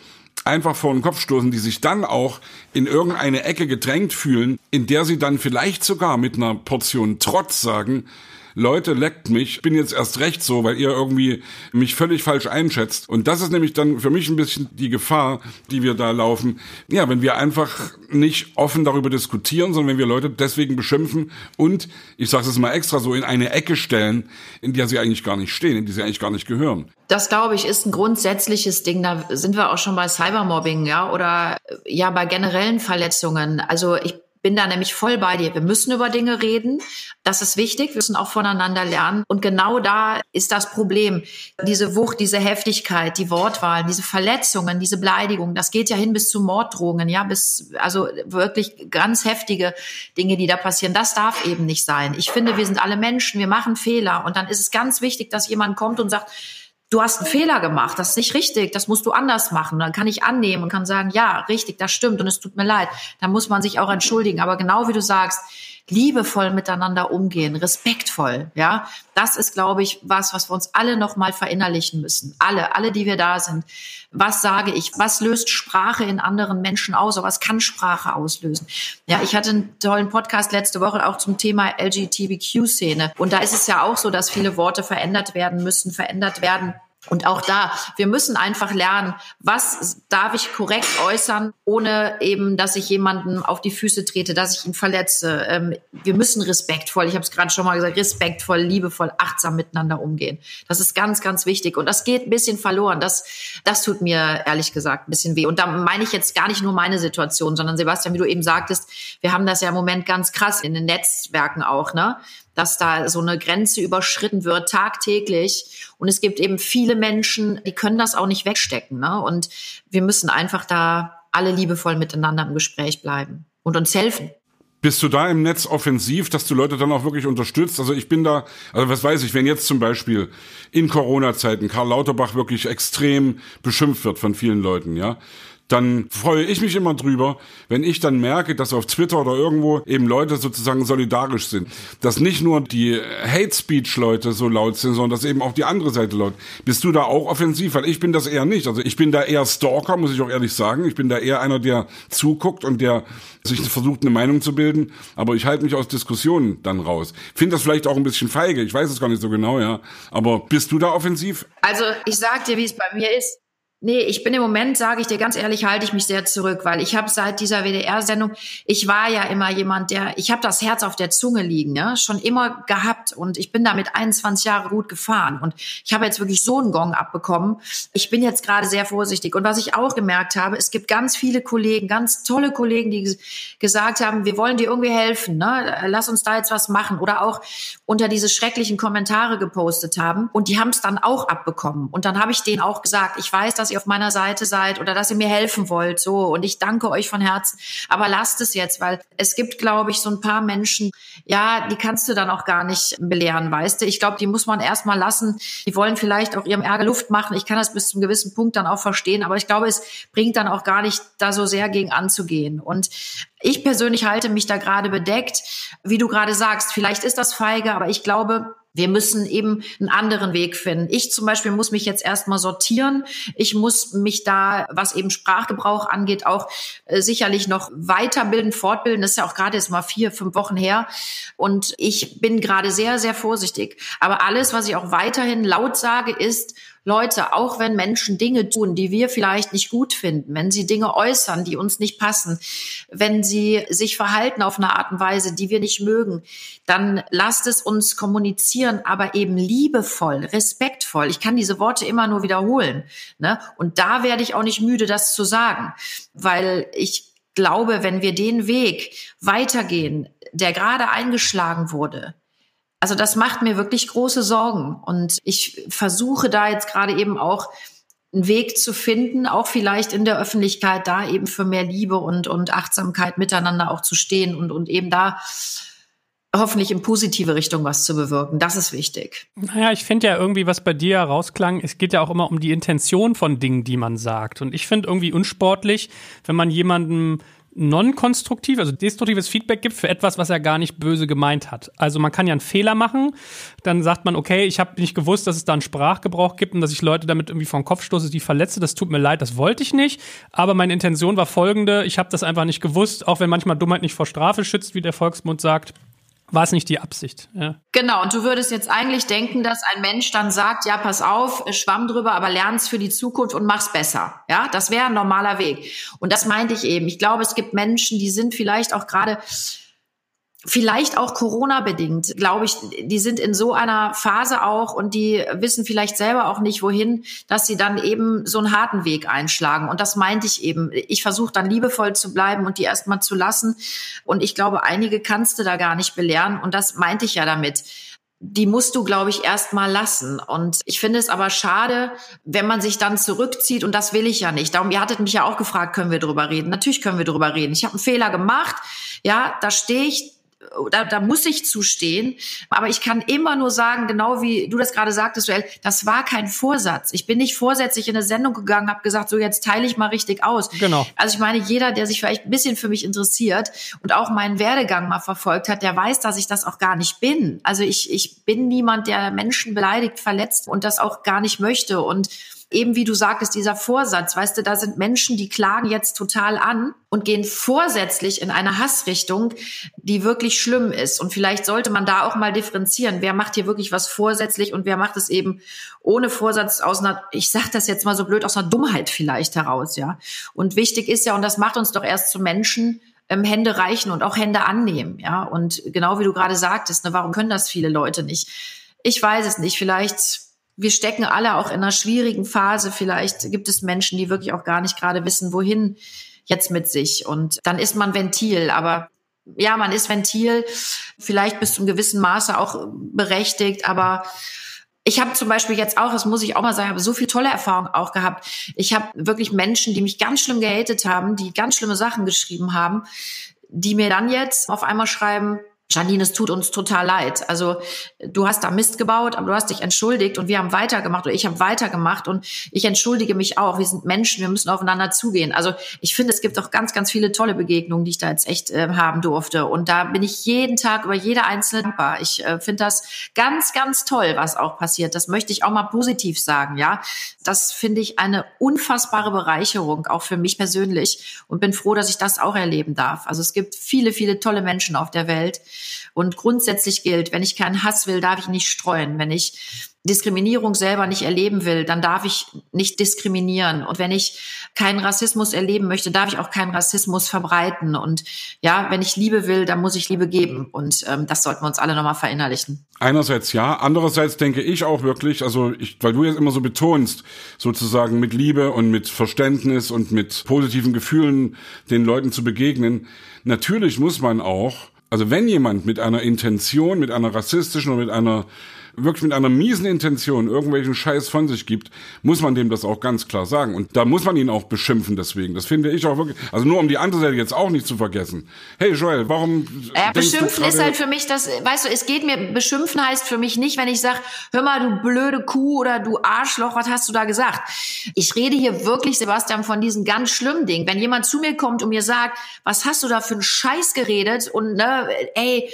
einfach vor den Kopf stoßen, die sich dann auch in irgendeine Ecke gedrängt fühlen, in der sie dann vielleicht sogar mit einer Portion Trotz sagen, Leute, leckt mich, bin jetzt erst recht so, weil ihr irgendwie mich völlig falsch einschätzt. Und das ist nämlich dann für mich ein bisschen die Gefahr, die wir da laufen. Ja, wenn wir einfach nicht offen darüber diskutieren, sondern wenn wir Leute deswegen beschimpfen und, ich sage es mal extra so, in eine Ecke stellen, in der sie eigentlich gar nicht stehen, in die sie eigentlich gar nicht gehören. Das glaube ich ist ein grundsätzliches Ding. Da sind wir auch schon bei Cybermobbing, ja, oder ja bei generellen Verletzungen. Also ich bin da nämlich voll bei dir. Wir müssen über Dinge reden. Das ist wichtig. Wir müssen auch voneinander lernen. Und genau da ist das Problem. Diese Wucht, diese Heftigkeit, die Wortwahl, diese Verletzungen, diese Beleidigungen, das geht ja hin bis zu Morddrohungen, ja, bis, also wirklich ganz heftige Dinge, die da passieren. Das darf eben nicht sein. Ich finde, wir sind alle Menschen, wir machen Fehler. Und dann ist es ganz wichtig, dass jemand kommt und sagt, du hast einen Fehler gemacht, das ist nicht richtig, das musst du anders machen. Dann kann ich annehmen und kann sagen, ja, richtig, das stimmt und es tut mir leid. Dann muss man sich auch entschuldigen. Aber genau wie du sagst, liebevoll miteinander umgehen, respektvoll, ja. Das ist, glaube ich, was, was wir uns alle nochmal verinnerlichen müssen. Alle, alle, die wir da sind. Was sage ich? Was löst Sprache in anderen Menschen aus? Oder was kann Sprache auslösen? Ja, ich hatte einen tollen Podcast letzte Woche auch zum Thema LGBTQ-Szene. Und da ist es ja auch so, dass viele Worte verändert werden müssen, verändert werden und auch da, wir müssen einfach lernen, was darf ich korrekt äußern, ohne eben, dass ich jemanden auf die Füße trete, dass ich ihn verletze. Ähm, wir müssen respektvoll, ich habe es gerade schon mal gesagt, respektvoll, liebevoll, achtsam miteinander umgehen. Das ist ganz, ganz wichtig. Und das geht ein bisschen verloren. Das, das tut mir ehrlich gesagt ein bisschen weh. Und da meine ich jetzt gar nicht nur meine Situation, sondern Sebastian, wie du eben sagtest, wir haben das ja im Moment ganz krass in den Netzwerken auch, ne? Dass da so eine Grenze überschritten wird tagtäglich. Und es gibt eben viele Menschen, die können das auch nicht wegstecken. Ne? Und wir müssen einfach da alle liebevoll miteinander im Gespräch bleiben und uns helfen. Bist du da im Netz offensiv, dass du Leute dann auch wirklich unterstützt? Also ich bin da, also was weiß ich, wenn jetzt zum Beispiel in Corona-Zeiten Karl Lauterbach wirklich extrem beschimpft wird von vielen Leuten, ja, dann freue ich mich immer drüber, wenn ich dann merke, dass auf Twitter oder irgendwo eben Leute sozusagen solidarisch sind. Dass nicht nur die Hate Speech Leute so laut sind, sondern dass eben auch die andere Seite laut. Bist du da auch offensiv? Weil ich bin das eher nicht. Also ich bin da eher Stalker, muss ich auch ehrlich sagen. Ich bin da eher einer, der zuguckt und der sich versucht, eine Meinung zu bilden. Aber ich halte mich aus Diskussionen dann raus. Finde das vielleicht auch ein bisschen feige. Ich weiß es gar nicht so genau, ja. Aber bist du da offensiv? Also ich sag dir, wie es bei mir ist. Nee, ich bin im Moment, sage ich dir ganz ehrlich, halte ich mich sehr zurück, weil ich habe seit dieser WDR-Sendung, ich war ja immer jemand, der, ich habe das Herz auf der Zunge liegen, ne? schon immer gehabt und ich bin damit 21 Jahre gut gefahren und ich habe jetzt wirklich so einen Gong abbekommen. Ich bin jetzt gerade sehr vorsichtig und was ich auch gemerkt habe, es gibt ganz viele Kollegen, ganz tolle Kollegen, die gesagt haben, wir wollen dir irgendwie helfen, ne? lass uns da jetzt was machen oder auch unter diese schrecklichen Kommentare gepostet haben und die haben es dann auch abbekommen und dann habe ich denen auch gesagt, ich weiß, ihr auf meiner Seite seid oder dass ihr mir helfen wollt. So. Und ich danke euch von Herzen. Aber lasst es jetzt, weil es gibt, glaube ich, so ein paar Menschen, ja, die kannst du dann auch gar nicht belehren, weißt du. Ich glaube, die muss man erstmal lassen. Die wollen vielleicht auch ihrem Ärger Luft machen. Ich kann das bis zum gewissen Punkt dann auch verstehen. Aber ich glaube, es bringt dann auch gar nicht, da so sehr gegen anzugehen. Und ich persönlich halte mich da gerade bedeckt. Wie du gerade sagst, vielleicht ist das feige, aber ich glaube, wir müssen eben einen anderen Weg finden. Ich zum Beispiel muss mich jetzt erstmal sortieren. Ich muss mich da, was eben Sprachgebrauch angeht, auch äh, sicherlich noch weiterbilden, fortbilden. Das ist ja auch gerade jetzt mal vier, fünf Wochen her. Und ich bin gerade sehr, sehr vorsichtig. Aber alles, was ich auch weiterhin laut sage, ist, Leute, auch wenn Menschen Dinge tun, die wir vielleicht nicht gut finden, wenn sie Dinge äußern, die uns nicht passen, wenn sie sich verhalten auf eine Art und Weise, die wir nicht mögen, dann lasst es uns kommunizieren, aber eben liebevoll, respektvoll. Ich kann diese Worte immer nur wiederholen. Ne? Und da werde ich auch nicht müde, das zu sagen, weil ich glaube, wenn wir den Weg weitergehen, der gerade eingeschlagen wurde, also das macht mir wirklich große Sorgen. Und ich versuche da jetzt gerade eben auch einen Weg zu finden, auch vielleicht in der Öffentlichkeit da eben für mehr Liebe und, und Achtsamkeit miteinander auch zu stehen und, und eben da hoffentlich in positive Richtung was zu bewirken. Das ist wichtig. Naja, ich finde ja irgendwie, was bei dir rausklang, es geht ja auch immer um die Intention von Dingen, die man sagt. Und ich finde irgendwie unsportlich, wenn man jemandem non-konstruktiv, also destruktives Feedback gibt für etwas, was er gar nicht böse gemeint hat. Also man kann ja einen Fehler machen, dann sagt man, okay, ich habe nicht gewusst, dass es da einen Sprachgebrauch gibt und dass ich Leute damit irgendwie vom Kopf stoße, die verletze. Das tut mir leid, das wollte ich nicht. Aber meine Intention war folgende, ich habe das einfach nicht gewusst, auch wenn manchmal Dummheit nicht vor Strafe schützt, wie der Volksmund sagt. War es nicht die Absicht. Ja. Genau, und du würdest jetzt eigentlich denken, dass ein Mensch dann sagt, ja, pass auf, schwamm drüber, aber lern's für die Zukunft und mach's besser. Ja, das wäre ein normaler Weg. Und das meinte ich eben. Ich glaube, es gibt Menschen, die sind vielleicht auch gerade vielleicht auch Corona-bedingt, glaube ich, die sind in so einer Phase auch und die wissen vielleicht selber auch nicht, wohin, dass sie dann eben so einen harten Weg einschlagen. Und das meinte ich eben. Ich versuche dann liebevoll zu bleiben und die erstmal zu lassen. Und ich glaube, einige kannst du da gar nicht belehren. Und das meinte ich ja damit die musst du, glaube ich, erst mal lassen. Und ich finde es aber schade, wenn man sich dann zurückzieht. Und das will ich ja nicht. Darum, ihr hattet mich ja auch gefragt, können wir drüber reden? Natürlich können wir drüber reden. Ich habe einen Fehler gemacht. Ja, da stehe ich da, da muss ich zustehen. Aber ich kann immer nur sagen, genau wie du das gerade sagtest, Joel, das war kein Vorsatz. Ich bin nicht vorsätzlich in eine Sendung gegangen, habe gesagt, so jetzt teile ich mal richtig aus. Genau. Also ich meine, jeder, der sich vielleicht ein bisschen für mich interessiert und auch meinen Werdegang mal verfolgt hat, der weiß, dass ich das auch gar nicht bin. Also ich, ich bin niemand, der Menschen beleidigt, verletzt und das auch gar nicht möchte. Und eben wie du sagtest, dieser Vorsatz, weißt du, da sind Menschen, die klagen jetzt total an und gehen vorsätzlich in eine Hassrichtung, die wirklich schlimm ist. Und vielleicht sollte man da auch mal differenzieren. Wer macht hier wirklich was vorsätzlich und wer macht es eben ohne Vorsatz aus einer, ich sag das jetzt mal so blöd, aus einer Dummheit vielleicht heraus, ja. Und wichtig ist ja, und das macht uns doch erst zu Menschen, ähm, Hände reichen und auch Hände annehmen, ja. Und genau wie du gerade sagtest, ne, warum können das viele Leute nicht? Ich weiß es nicht. Vielleicht wir stecken alle auch in einer schwierigen Phase. Vielleicht gibt es Menschen, die wirklich auch gar nicht gerade wissen, wohin jetzt mit sich. Und dann ist man Ventil. Aber ja, man ist Ventil, vielleicht bis zum gewissen Maße auch berechtigt. Aber ich habe zum Beispiel jetzt auch, das muss ich auch mal sagen, habe so viel tolle Erfahrungen auch gehabt. Ich habe wirklich Menschen, die mich ganz schlimm gehatet haben, die ganz schlimme Sachen geschrieben haben, die mir dann jetzt auf einmal schreiben, Janine, es tut uns total leid. Also du hast da Mist gebaut, aber du hast dich entschuldigt und wir haben weitergemacht oder ich habe weitergemacht und ich entschuldige mich auch. Wir sind Menschen, wir müssen aufeinander zugehen. Also ich finde, es gibt auch ganz, ganz viele tolle Begegnungen, die ich da jetzt echt äh, haben durfte. Und da bin ich jeden Tag über jede einzelne dankbar. Ich äh, finde das ganz, ganz toll, was auch passiert. Das möchte ich auch mal positiv sagen, ja. Das finde ich eine unfassbare Bereicherung, auch für mich persönlich und bin froh, dass ich das auch erleben darf. Also es gibt viele, viele tolle Menschen auf der Welt und grundsätzlich gilt, wenn ich keinen Hass will, darf ich nicht streuen. Wenn ich Diskriminierung selber nicht erleben will, dann darf ich nicht diskriminieren. Und wenn ich keinen Rassismus erleben möchte, darf ich auch keinen Rassismus verbreiten. Und ja, wenn ich Liebe will, dann muss ich Liebe geben. Und ähm, das sollten wir uns alle nochmal verinnerlichen. Einerseits ja, andererseits denke ich auch wirklich, also ich, weil du jetzt immer so betonst, sozusagen mit Liebe und mit Verständnis und mit positiven Gefühlen den Leuten zu begegnen. Natürlich muss man auch also wenn jemand mit einer Intention, mit einer rassistischen oder mit einer wirklich mit einer miesen Intention irgendwelchen Scheiß von sich gibt, muss man dem das auch ganz klar sagen. Und da muss man ihn auch beschimpfen deswegen. Das finde ich auch wirklich, also nur um die andere Seite jetzt auch nicht zu vergessen. Hey Joel, warum... Ja, beschimpfen ist halt für mich das, weißt du, es geht mir, beschimpfen heißt für mich nicht, wenn ich sage, hör mal, du blöde Kuh oder du Arschloch, was hast du da gesagt? Ich rede hier wirklich, Sebastian, von diesem ganz schlimmen Ding. Wenn jemand zu mir kommt und mir sagt, was hast du da für einen Scheiß geredet und ne, ey,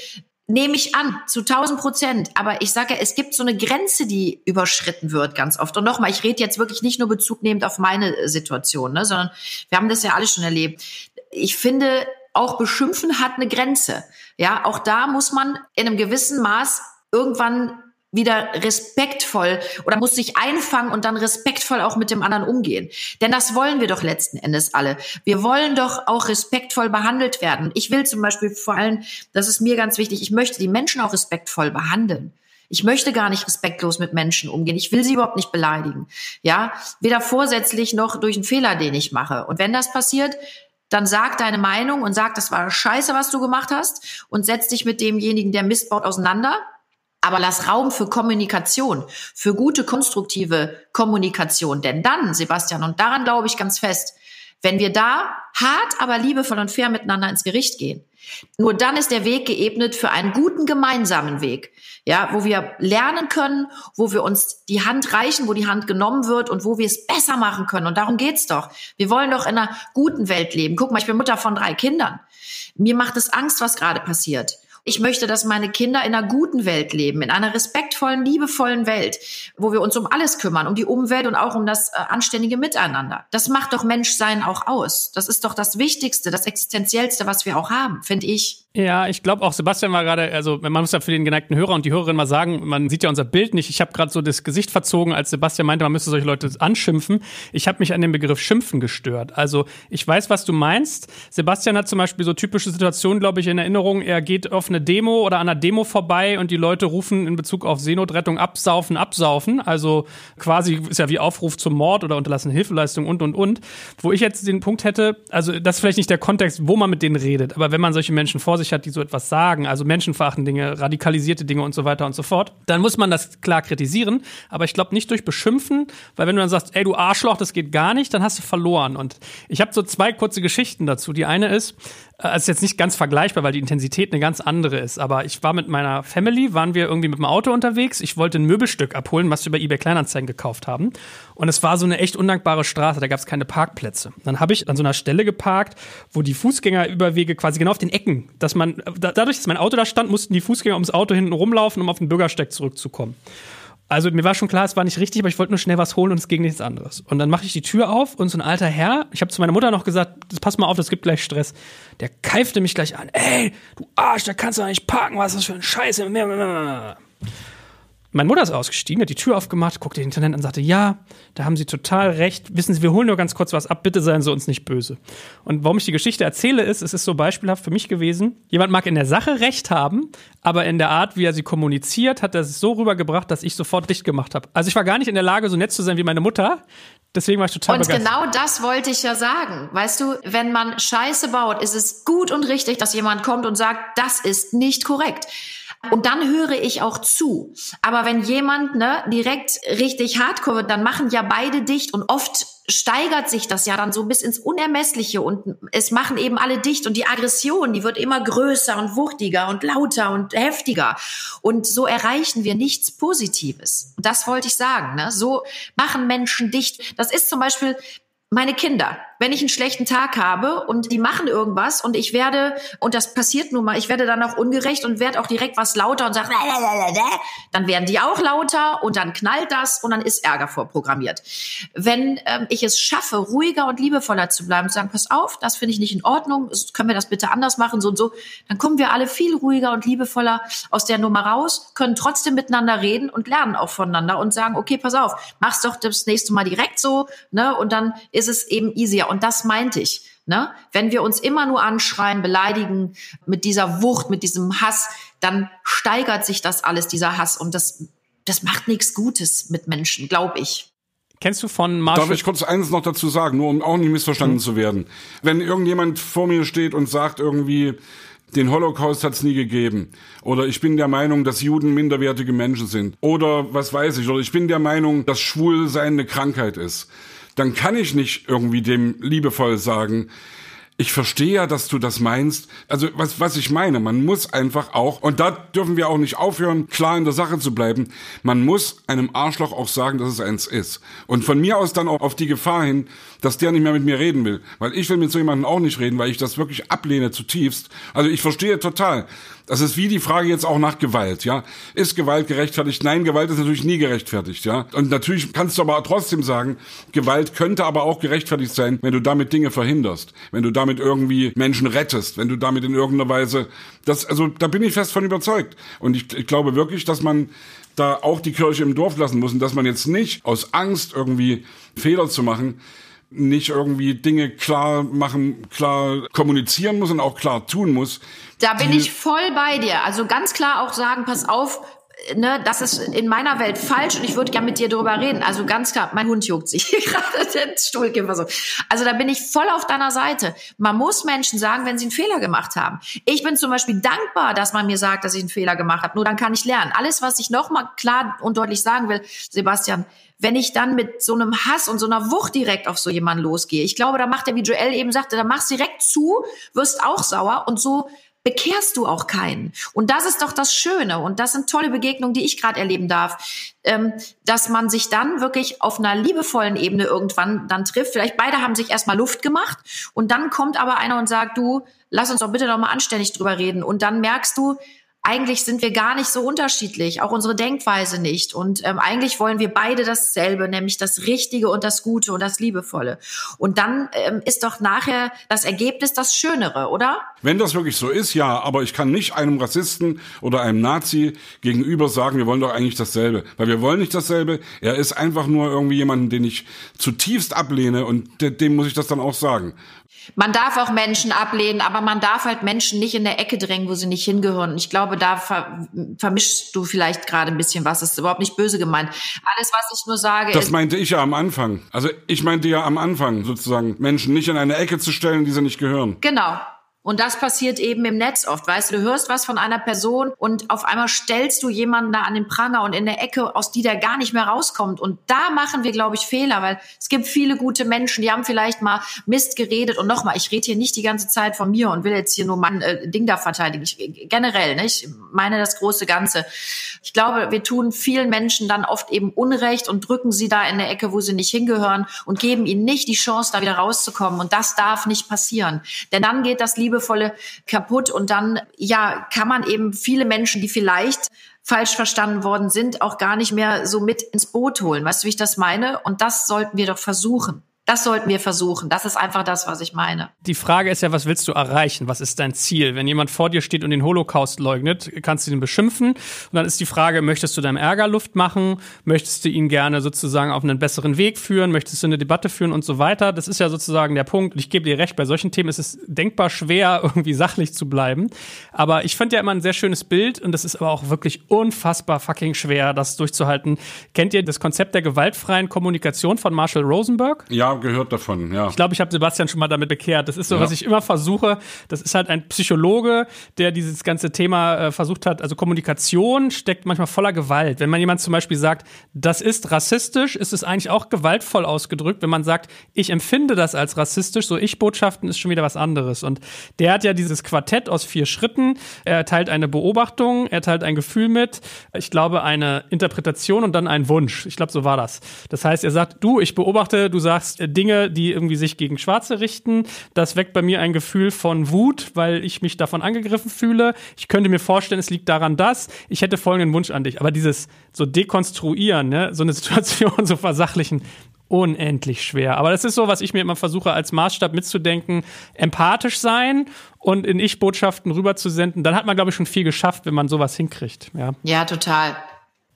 Nehme ich an, zu 1000 Prozent. Aber ich sage ja, es gibt so eine Grenze, die überschritten wird ganz oft. Und nochmal, ich rede jetzt wirklich nicht nur Bezug nehmend auf meine äh, Situation, ne, sondern wir haben das ja alle schon erlebt. Ich finde, auch beschimpfen hat eine Grenze. Ja, auch da muss man in einem gewissen Maß irgendwann wieder respektvoll oder muss sich einfangen und dann respektvoll auch mit dem anderen umgehen. Denn das wollen wir doch letzten Endes alle. Wir wollen doch auch respektvoll behandelt werden. Ich will zum Beispiel vor allem, das ist mir ganz wichtig, ich möchte die Menschen auch respektvoll behandeln. Ich möchte gar nicht respektlos mit Menschen umgehen. Ich will sie überhaupt nicht beleidigen. Ja, weder vorsätzlich noch durch einen Fehler, den ich mache. Und wenn das passiert, dann sag deine Meinung und sag, das war scheiße, was du gemacht hast und setz dich mit demjenigen, der Mist baut, auseinander aber lass Raum für Kommunikation, für gute, konstruktive Kommunikation. Denn dann, Sebastian, und daran glaube ich ganz fest, wenn wir da hart, aber liebevoll und fair miteinander ins Gericht gehen, nur dann ist der Weg geebnet für einen guten gemeinsamen Weg, ja, wo wir lernen können, wo wir uns die Hand reichen, wo die Hand genommen wird und wo wir es besser machen können. Und darum geht's doch. Wir wollen doch in einer guten Welt leben. Guck mal, ich bin Mutter von drei Kindern. Mir macht es Angst, was gerade passiert. Ich möchte, dass meine Kinder in einer guten Welt leben, in einer respektvollen, liebevollen Welt, wo wir uns um alles kümmern, um die Umwelt und auch um das äh, anständige Miteinander. Das macht doch Menschsein auch aus. Das ist doch das Wichtigste, das Existenziellste, was wir auch haben, finde ich. Ja, ich glaube auch, Sebastian war gerade, also man muss ja für den geneigten Hörer und die Hörerin mal sagen, man sieht ja unser Bild nicht. Ich habe gerade so das Gesicht verzogen, als Sebastian meinte, man müsste solche Leute anschimpfen. Ich habe mich an den Begriff Schimpfen gestört. Also ich weiß, was du meinst. Sebastian hat zum Beispiel so typische Situationen, glaube ich, in Erinnerung. Er geht auf eine Demo oder an einer Demo vorbei und die Leute rufen in Bezug auf Seenotrettung absaufen, absaufen. Also quasi ist ja wie Aufruf zum Mord oder unterlassene Hilfeleistung und, und, und. Wo ich jetzt den Punkt hätte, also das ist vielleicht nicht der Kontext, wo man mit denen redet, aber wenn man solche Menschen vor sich sich hat, die so etwas sagen, also menschenverachtende Dinge, radikalisierte Dinge und so weiter und so fort, dann muss man das klar kritisieren. Aber ich glaube nicht durch Beschimpfen, weil wenn du dann sagst, ey du Arschloch, das geht gar nicht, dann hast du verloren. Und ich habe so zwei kurze Geschichten dazu. Die eine ist, äh, ist jetzt nicht ganz vergleichbar, weil die Intensität eine ganz andere ist. Aber ich war mit meiner Family, waren wir irgendwie mit dem Auto unterwegs. Ich wollte ein Möbelstück abholen, was wir bei eBay Kleinanzeigen gekauft haben. Und es war so eine echt undankbare Straße, da gab es keine Parkplätze. Dann habe ich an so einer Stelle geparkt, wo die Fußgängerüberwege quasi genau auf den Ecken, dass man, dadurch, dass mein Auto da stand, mussten die Fußgänger ums Auto hinten rumlaufen, um auf den Bürgersteig zurückzukommen. Also mir war schon klar, es war nicht richtig, aber ich wollte nur schnell was holen und es ging nichts anderes. Und dann mache ich die Tür auf und so ein alter Herr, ich habe zu meiner Mutter noch gesagt, pass mal auf, es gibt gleich Stress. Der keifte mich gleich an. Ey, du Arsch, da kannst du doch nicht parken, was ist das für ein Scheiße. Meine Mutter ist ausgestiegen, hat die Tür aufgemacht, guckte den Internet an und sagte, ja, da haben Sie total recht. Wissen Sie, wir holen nur ganz kurz was ab, bitte seien Sie uns nicht böse. Und warum ich die Geschichte erzähle, ist, es ist so beispielhaft für mich gewesen. Jemand mag in der Sache recht haben, aber in der Art, wie er sie kommuniziert, hat er es so rübergebracht, dass ich sofort dicht gemacht habe. Also ich war gar nicht in der Lage, so nett zu sein wie meine Mutter. Deswegen war ich total Und begeistert. genau das wollte ich ja sagen. Weißt du, wenn man Scheiße baut, ist es gut und richtig, dass jemand kommt und sagt, das ist nicht korrekt. Und dann höre ich auch zu. Aber wenn jemand ne, direkt richtig hardcore wird, dann machen ja beide dicht und oft steigert sich das ja dann so bis ins Unermessliche und es machen eben alle dicht und die Aggression, die wird immer größer und wuchtiger und lauter und heftiger. Und so erreichen wir nichts Positives. Das wollte ich sagen. Ne? So machen Menschen dicht. Das ist zum Beispiel meine Kinder wenn ich einen schlechten Tag habe und die machen irgendwas und ich werde, und das passiert nun mal, ich werde dann auch ungerecht und werde auch direkt was lauter und sage, dann werden die auch lauter und dann knallt das und dann ist Ärger vorprogrammiert. Wenn ähm, ich es schaffe, ruhiger und liebevoller zu bleiben, zu sagen, pass auf, das finde ich nicht in Ordnung, können wir das bitte anders machen, so und so, dann kommen wir alle viel ruhiger und liebevoller aus der Nummer raus, können trotzdem miteinander reden und lernen auch voneinander und sagen, okay, pass auf, mach's doch das nächste Mal direkt so, ne, und dann ist es eben easier. Und das meinte ich. Ne? Wenn wir uns immer nur anschreien, beleidigen mit dieser Wucht, mit diesem Hass, dann steigert sich das alles, dieser Hass. Und das, das macht nichts Gutes mit Menschen, glaube ich. Kennst du von Marshall? Darf ich kurz eines noch dazu sagen, nur um auch nicht missverstanden hm. zu werden? Wenn irgendjemand vor mir steht und sagt irgendwie, den Holocaust hat es nie gegeben. Oder ich bin der Meinung, dass Juden minderwertige Menschen sind. Oder was weiß ich. Oder ich bin der Meinung, dass Schwulsein eine Krankheit ist dann kann ich nicht irgendwie dem liebevoll sagen, ich verstehe ja, dass du das meinst. Also was, was ich meine, man muss einfach auch, und da dürfen wir auch nicht aufhören, klar in der Sache zu bleiben, man muss einem Arschloch auch sagen, dass es eins ist. Und von mir aus dann auch auf die Gefahr hin, dass der nicht mehr mit mir reden will. Weil ich will mit so jemandem auch nicht reden, weil ich das wirklich ablehne zutiefst. Also ich verstehe total. Das ist wie die Frage jetzt auch nach Gewalt, ja. Ist Gewalt gerechtfertigt? Nein, Gewalt ist natürlich nie gerechtfertigt, ja. Und natürlich kannst du aber trotzdem sagen, Gewalt könnte aber auch gerechtfertigt sein, wenn du damit Dinge verhinderst, wenn du damit irgendwie Menschen rettest, wenn du damit in irgendeiner Weise, das, also da bin ich fest von überzeugt. Und ich, ich glaube wirklich, dass man da auch die Kirche im Dorf lassen muss und dass man jetzt nicht aus Angst irgendwie Fehler zu machen, nicht irgendwie Dinge klar machen, klar kommunizieren muss und auch klar tun muss. Da bin ich voll bei dir. Also ganz klar auch sagen, pass auf, ne, das ist in meiner Welt falsch und ich würde gerne mit dir darüber reden. Also ganz klar, mein Hund juckt sich gerade den Stuhlkipper so. Also da bin ich voll auf deiner Seite. Man muss Menschen sagen, wenn sie einen Fehler gemacht haben. Ich bin zum Beispiel dankbar, dass man mir sagt, dass ich einen Fehler gemacht habe. Nur dann kann ich lernen. Alles, was ich nochmal klar und deutlich sagen will, Sebastian, wenn ich dann mit so einem Hass und so einer Wucht direkt auf so jemanden losgehe. Ich glaube, da macht er, wie Joel eben sagte, da machst direkt zu, wirst auch sauer und so bekehrst du auch keinen. Und das ist doch das Schöne. Und das sind tolle Begegnungen, die ich gerade erleben darf, ähm, dass man sich dann wirklich auf einer liebevollen Ebene irgendwann dann trifft. Vielleicht beide haben sich erstmal Luft gemacht und dann kommt aber einer und sagt, du, lass uns doch bitte noch mal anständig drüber reden. Und dann merkst du, eigentlich sind wir gar nicht so unterschiedlich, auch unsere Denkweise nicht. Und ähm, eigentlich wollen wir beide dasselbe, nämlich das Richtige und das Gute und das Liebevolle. Und dann ähm, ist doch nachher das Ergebnis das Schönere, oder? Wenn das wirklich so ist, ja, aber ich kann nicht einem Rassisten oder einem Nazi gegenüber sagen, wir wollen doch eigentlich dasselbe. Weil wir wollen nicht dasselbe. Er ist einfach nur irgendwie jemanden, den ich zutiefst ablehne und dem muss ich das dann auch sagen. Man darf auch Menschen ablehnen, aber man darf halt Menschen nicht in der Ecke drängen, wo sie nicht hingehören. Ich glaube, da ver vermischst du vielleicht gerade ein bisschen was. Das ist überhaupt nicht böse gemeint. Alles, was ich nur sage, Das meinte ich ja am Anfang. Also ich meinte ja am Anfang sozusagen, Menschen nicht in eine Ecke zu stellen, die sie nicht gehören. Genau. Und das passiert eben im Netz oft. Weißt du, du hörst was von einer Person und auf einmal stellst du jemanden da an den Pranger und in der Ecke, aus die der gar nicht mehr rauskommt. Und da machen wir, glaube ich, Fehler, weil es gibt viele gute Menschen, die haben vielleicht mal Mist geredet. Und nochmal, ich rede hier nicht die ganze Zeit von mir und will jetzt hier nur mein äh, Ding da verteidigen. Ich, generell, ne? ich meine das große Ganze. Ich glaube, wir tun vielen Menschen dann oft eben Unrecht und drücken sie da in der Ecke, wo sie nicht hingehören und geben ihnen nicht die Chance, da wieder rauszukommen. Und das darf nicht passieren. Denn dann geht das Liebe liebevolle kaputt und dann, ja, kann man eben viele Menschen, die vielleicht falsch verstanden worden sind, auch gar nicht mehr so mit ins Boot holen. Weißt du, wie ich das meine? Und das sollten wir doch versuchen. Das sollten wir versuchen. Das ist einfach das, was ich meine. Die Frage ist ja, was willst du erreichen? Was ist dein Ziel? Wenn jemand vor dir steht und den Holocaust leugnet, kannst du ihn beschimpfen. Und dann ist die Frage, möchtest du deinem Ärger Luft machen? Möchtest du ihn gerne sozusagen auf einen besseren Weg führen? Möchtest du eine Debatte führen und so weiter? Das ist ja sozusagen der Punkt. Und ich gebe dir recht, bei solchen Themen ist es denkbar schwer, irgendwie sachlich zu bleiben. Aber ich fand ja immer ein sehr schönes Bild und das ist aber auch wirklich unfassbar fucking schwer, das durchzuhalten. Kennt ihr das Konzept der gewaltfreien Kommunikation von Marshall Rosenberg? Ja, gehört davon, ja. Ich glaube, ich habe Sebastian schon mal damit bekehrt. Das ist so, ja. was ich immer versuche. Das ist halt ein Psychologe, der dieses ganze Thema äh, versucht hat. Also Kommunikation steckt manchmal voller Gewalt. Wenn man jemand zum Beispiel sagt, das ist rassistisch, ist es eigentlich auch gewaltvoll ausgedrückt. Wenn man sagt, ich empfinde das als rassistisch, so Ich-Botschaften ist schon wieder was anderes. Und der hat ja dieses Quartett aus vier Schritten. Er teilt eine Beobachtung, er teilt ein Gefühl mit, ich glaube, eine Interpretation und dann einen Wunsch. Ich glaube, so war das. Das heißt, er sagt, du, ich beobachte, du sagst, Dinge, die irgendwie sich gegen Schwarze richten. Das weckt bei mir ein Gefühl von Wut, weil ich mich davon angegriffen fühle. Ich könnte mir vorstellen, es liegt daran, dass ich hätte folgenden Wunsch an dich. Aber dieses so dekonstruieren, ne, so eine Situation so versachlichen, unendlich schwer. Aber das ist so, was ich mir immer versuche als Maßstab mitzudenken. Empathisch sein und in Ich-Botschaften rüberzusenden. Dann hat man, glaube ich, schon viel geschafft, wenn man sowas hinkriegt. Ja, ja total.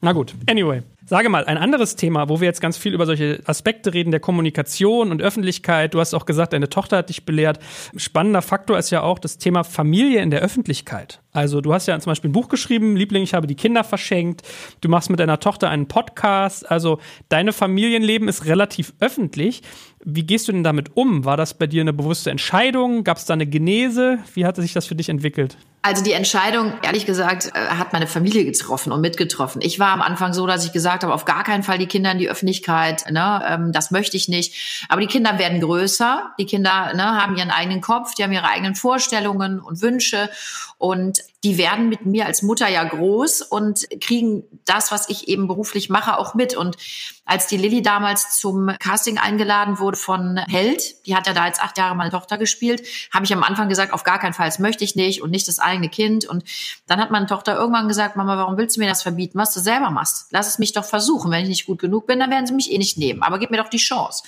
Na gut, anyway. Sage mal, ein anderes Thema, wo wir jetzt ganz viel über solche Aspekte reden, der Kommunikation und Öffentlichkeit. Du hast auch gesagt, deine Tochter hat dich belehrt. Spannender Faktor ist ja auch das Thema Familie in der Öffentlichkeit. Also du hast ja zum Beispiel ein Buch geschrieben, Liebling, ich habe die Kinder verschenkt. Du machst mit deiner Tochter einen Podcast. Also deine Familienleben ist relativ öffentlich. Wie gehst du denn damit um? War das bei dir eine bewusste Entscheidung? Gab es da eine Genese? Wie hatte sich das für dich entwickelt? Also die Entscheidung, ehrlich gesagt, äh, hat meine Familie getroffen und mitgetroffen. Ich war am Anfang so, dass ich gesagt habe, auf gar keinen Fall die Kinder in die Öffentlichkeit. Ne? Ähm, das möchte ich nicht. Aber die Kinder werden größer. Die Kinder ne, haben ihren eigenen Kopf, die haben ihre eigenen Vorstellungen und Wünsche. Und die werden mit mir als Mutter ja groß und kriegen das, was ich eben beruflich mache, auch mit. Und als die Lilly damals zum Casting eingeladen wurde von Held, die hat ja da jetzt acht Jahre meine Tochter gespielt, habe ich am Anfang gesagt, auf gar keinen Fall, das möchte ich nicht und nicht das eigene Kind. Und dann hat meine Tochter irgendwann gesagt, Mama, warum willst du mir das verbieten, was du selber machst? Lass es mich doch versuchen. Wenn ich nicht gut genug bin, dann werden sie mich eh nicht nehmen. Aber gib mir doch die Chance.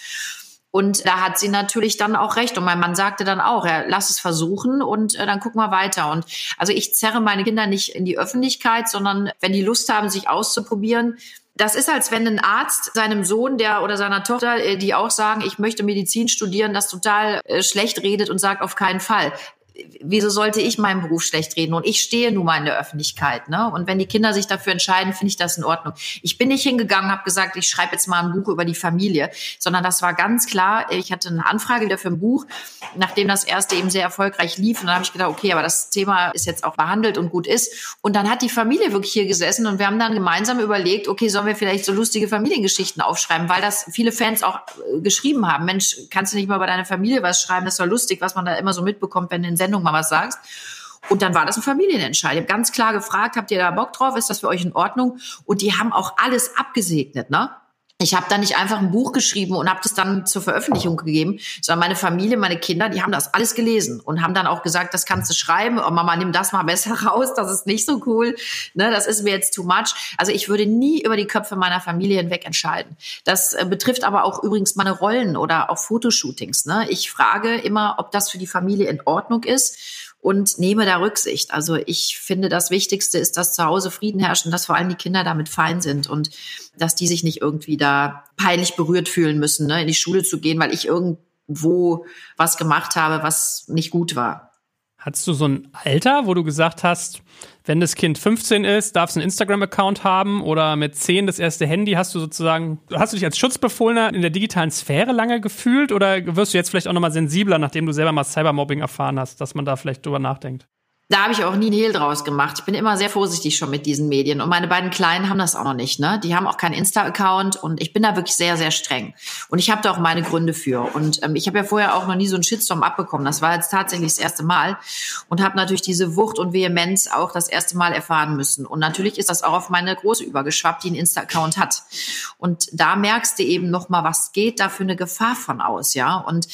Und da hat sie natürlich dann auch recht. Und mein Mann sagte dann auch, ja, lass es versuchen und äh, dann gucken wir weiter. Und also ich zerre meine Kinder nicht in die Öffentlichkeit, sondern wenn die Lust haben, sich auszuprobieren, das ist, als wenn ein Arzt seinem Sohn der oder seiner Tochter, äh, die auch sagen, ich möchte Medizin studieren, das total äh, schlecht redet und sagt auf keinen Fall wieso sollte ich meinen Beruf schlecht reden? Und ich stehe nun mal in der Öffentlichkeit. Ne? Und wenn die Kinder sich dafür entscheiden, finde ich das in Ordnung. Ich bin nicht hingegangen, habe gesagt, ich schreibe jetzt mal ein Buch über die Familie, sondern das war ganz klar. Ich hatte eine Anfrage wieder für ein Buch, nachdem das erste eben sehr erfolgreich lief. Und dann habe ich gedacht, okay, aber das Thema ist jetzt auch behandelt und gut ist. Und dann hat die Familie wirklich hier gesessen und wir haben dann gemeinsam überlegt, okay, sollen wir vielleicht so lustige Familiengeschichten aufschreiben, weil das viele Fans auch äh, geschrieben haben. Mensch, kannst du nicht mal über deine Familie was schreiben? Das war lustig, was man da immer so mitbekommt, wenn in Sendung mal was sagst. Und dann war das ein Familienentscheid. Ich habe ganz klar gefragt, habt ihr da Bock drauf? Ist das für euch in Ordnung? Und die haben auch alles abgesegnet, ne? Ich habe da nicht einfach ein Buch geschrieben und habe das dann zur Veröffentlichung gegeben, sondern meine Familie, meine Kinder, die haben das alles gelesen und haben dann auch gesagt, das kannst du schreiben, oh Mama, nimm das mal besser raus, das ist nicht so cool, ne, das ist mir jetzt too much. Also ich würde nie über die Köpfe meiner Familie hinweg entscheiden. Das äh, betrifft aber auch übrigens meine Rollen oder auch Fotoshootings. Ne? Ich frage immer, ob das für die Familie in Ordnung ist und nehme da Rücksicht. Also ich finde, das Wichtigste ist, dass zu Hause Frieden herrscht und dass vor allem die Kinder damit fein sind und dass die sich nicht irgendwie da peinlich berührt fühlen müssen, ne, in die Schule zu gehen, weil ich irgendwo was gemacht habe, was nicht gut war. Hattest du so ein Alter, wo du gesagt hast, wenn das Kind 15 ist, darf es einen Instagram-Account haben oder mit 10 das erste Handy? Hast du sozusagen, hast du dich als Schutzbefohlener in der digitalen Sphäre lange gefühlt oder wirst du jetzt vielleicht auch nochmal sensibler, nachdem du selber mal Cybermobbing erfahren hast, dass man da vielleicht drüber nachdenkt? Da habe ich auch nie einen Hehl draus gemacht. Ich bin immer sehr vorsichtig schon mit diesen Medien. Und meine beiden Kleinen haben das auch noch nicht. Ne? Die haben auch keinen Insta-Account und ich bin da wirklich sehr, sehr streng. Und ich habe da auch meine Gründe für. Und ähm, ich habe ja vorher auch noch nie so einen Shitstorm abbekommen. Das war jetzt tatsächlich das erste Mal. Und habe natürlich diese Wucht und Vehemenz auch das erste Mal erfahren müssen. Und natürlich ist das auch auf meine Große übergeschwappt, die einen Insta-Account hat. Und da merkst du eben noch mal, was geht da für eine Gefahr von aus, ja. Und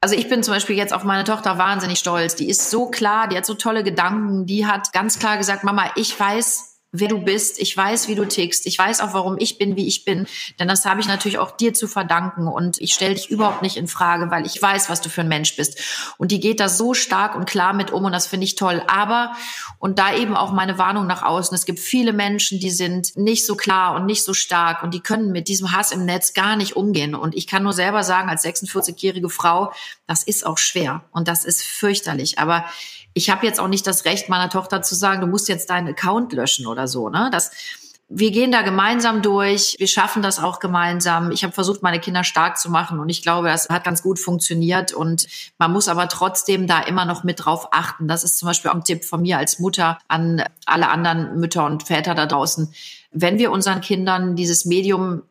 also ich bin zum Beispiel jetzt auf meine Tochter wahnsinnig stolz. Die ist so klar, die hat so tolle Gedanken. Die hat ganz klar gesagt, Mama, ich weiß, wer du bist. Ich weiß, wie du tickst. Ich weiß auch, warum ich bin, wie ich bin. Denn das habe ich natürlich auch dir zu verdanken. Und ich stelle dich überhaupt nicht in Frage, weil ich weiß, was du für ein Mensch bist. Und die geht da so stark und klar mit um und das finde ich toll. Aber, und da eben auch meine Warnung nach außen, es gibt viele Menschen, die sind nicht so klar und nicht so stark und die können mit diesem Hass im Netz gar nicht umgehen. Und ich kann nur selber sagen, als 46-jährige Frau, das ist auch schwer und das ist fürchterlich. Aber ich habe jetzt auch nicht das Recht, meiner Tochter zu sagen, du musst jetzt deinen Account löschen oder so. Ne? Das, wir gehen da gemeinsam durch, wir schaffen das auch gemeinsam. Ich habe versucht, meine Kinder stark zu machen und ich glaube, das hat ganz gut funktioniert und man muss aber trotzdem da immer noch mit drauf achten. Das ist zum Beispiel auch ein Tipp von mir als Mutter an alle anderen Mütter und Väter da draußen. Wenn wir unseren Kindern dieses Medium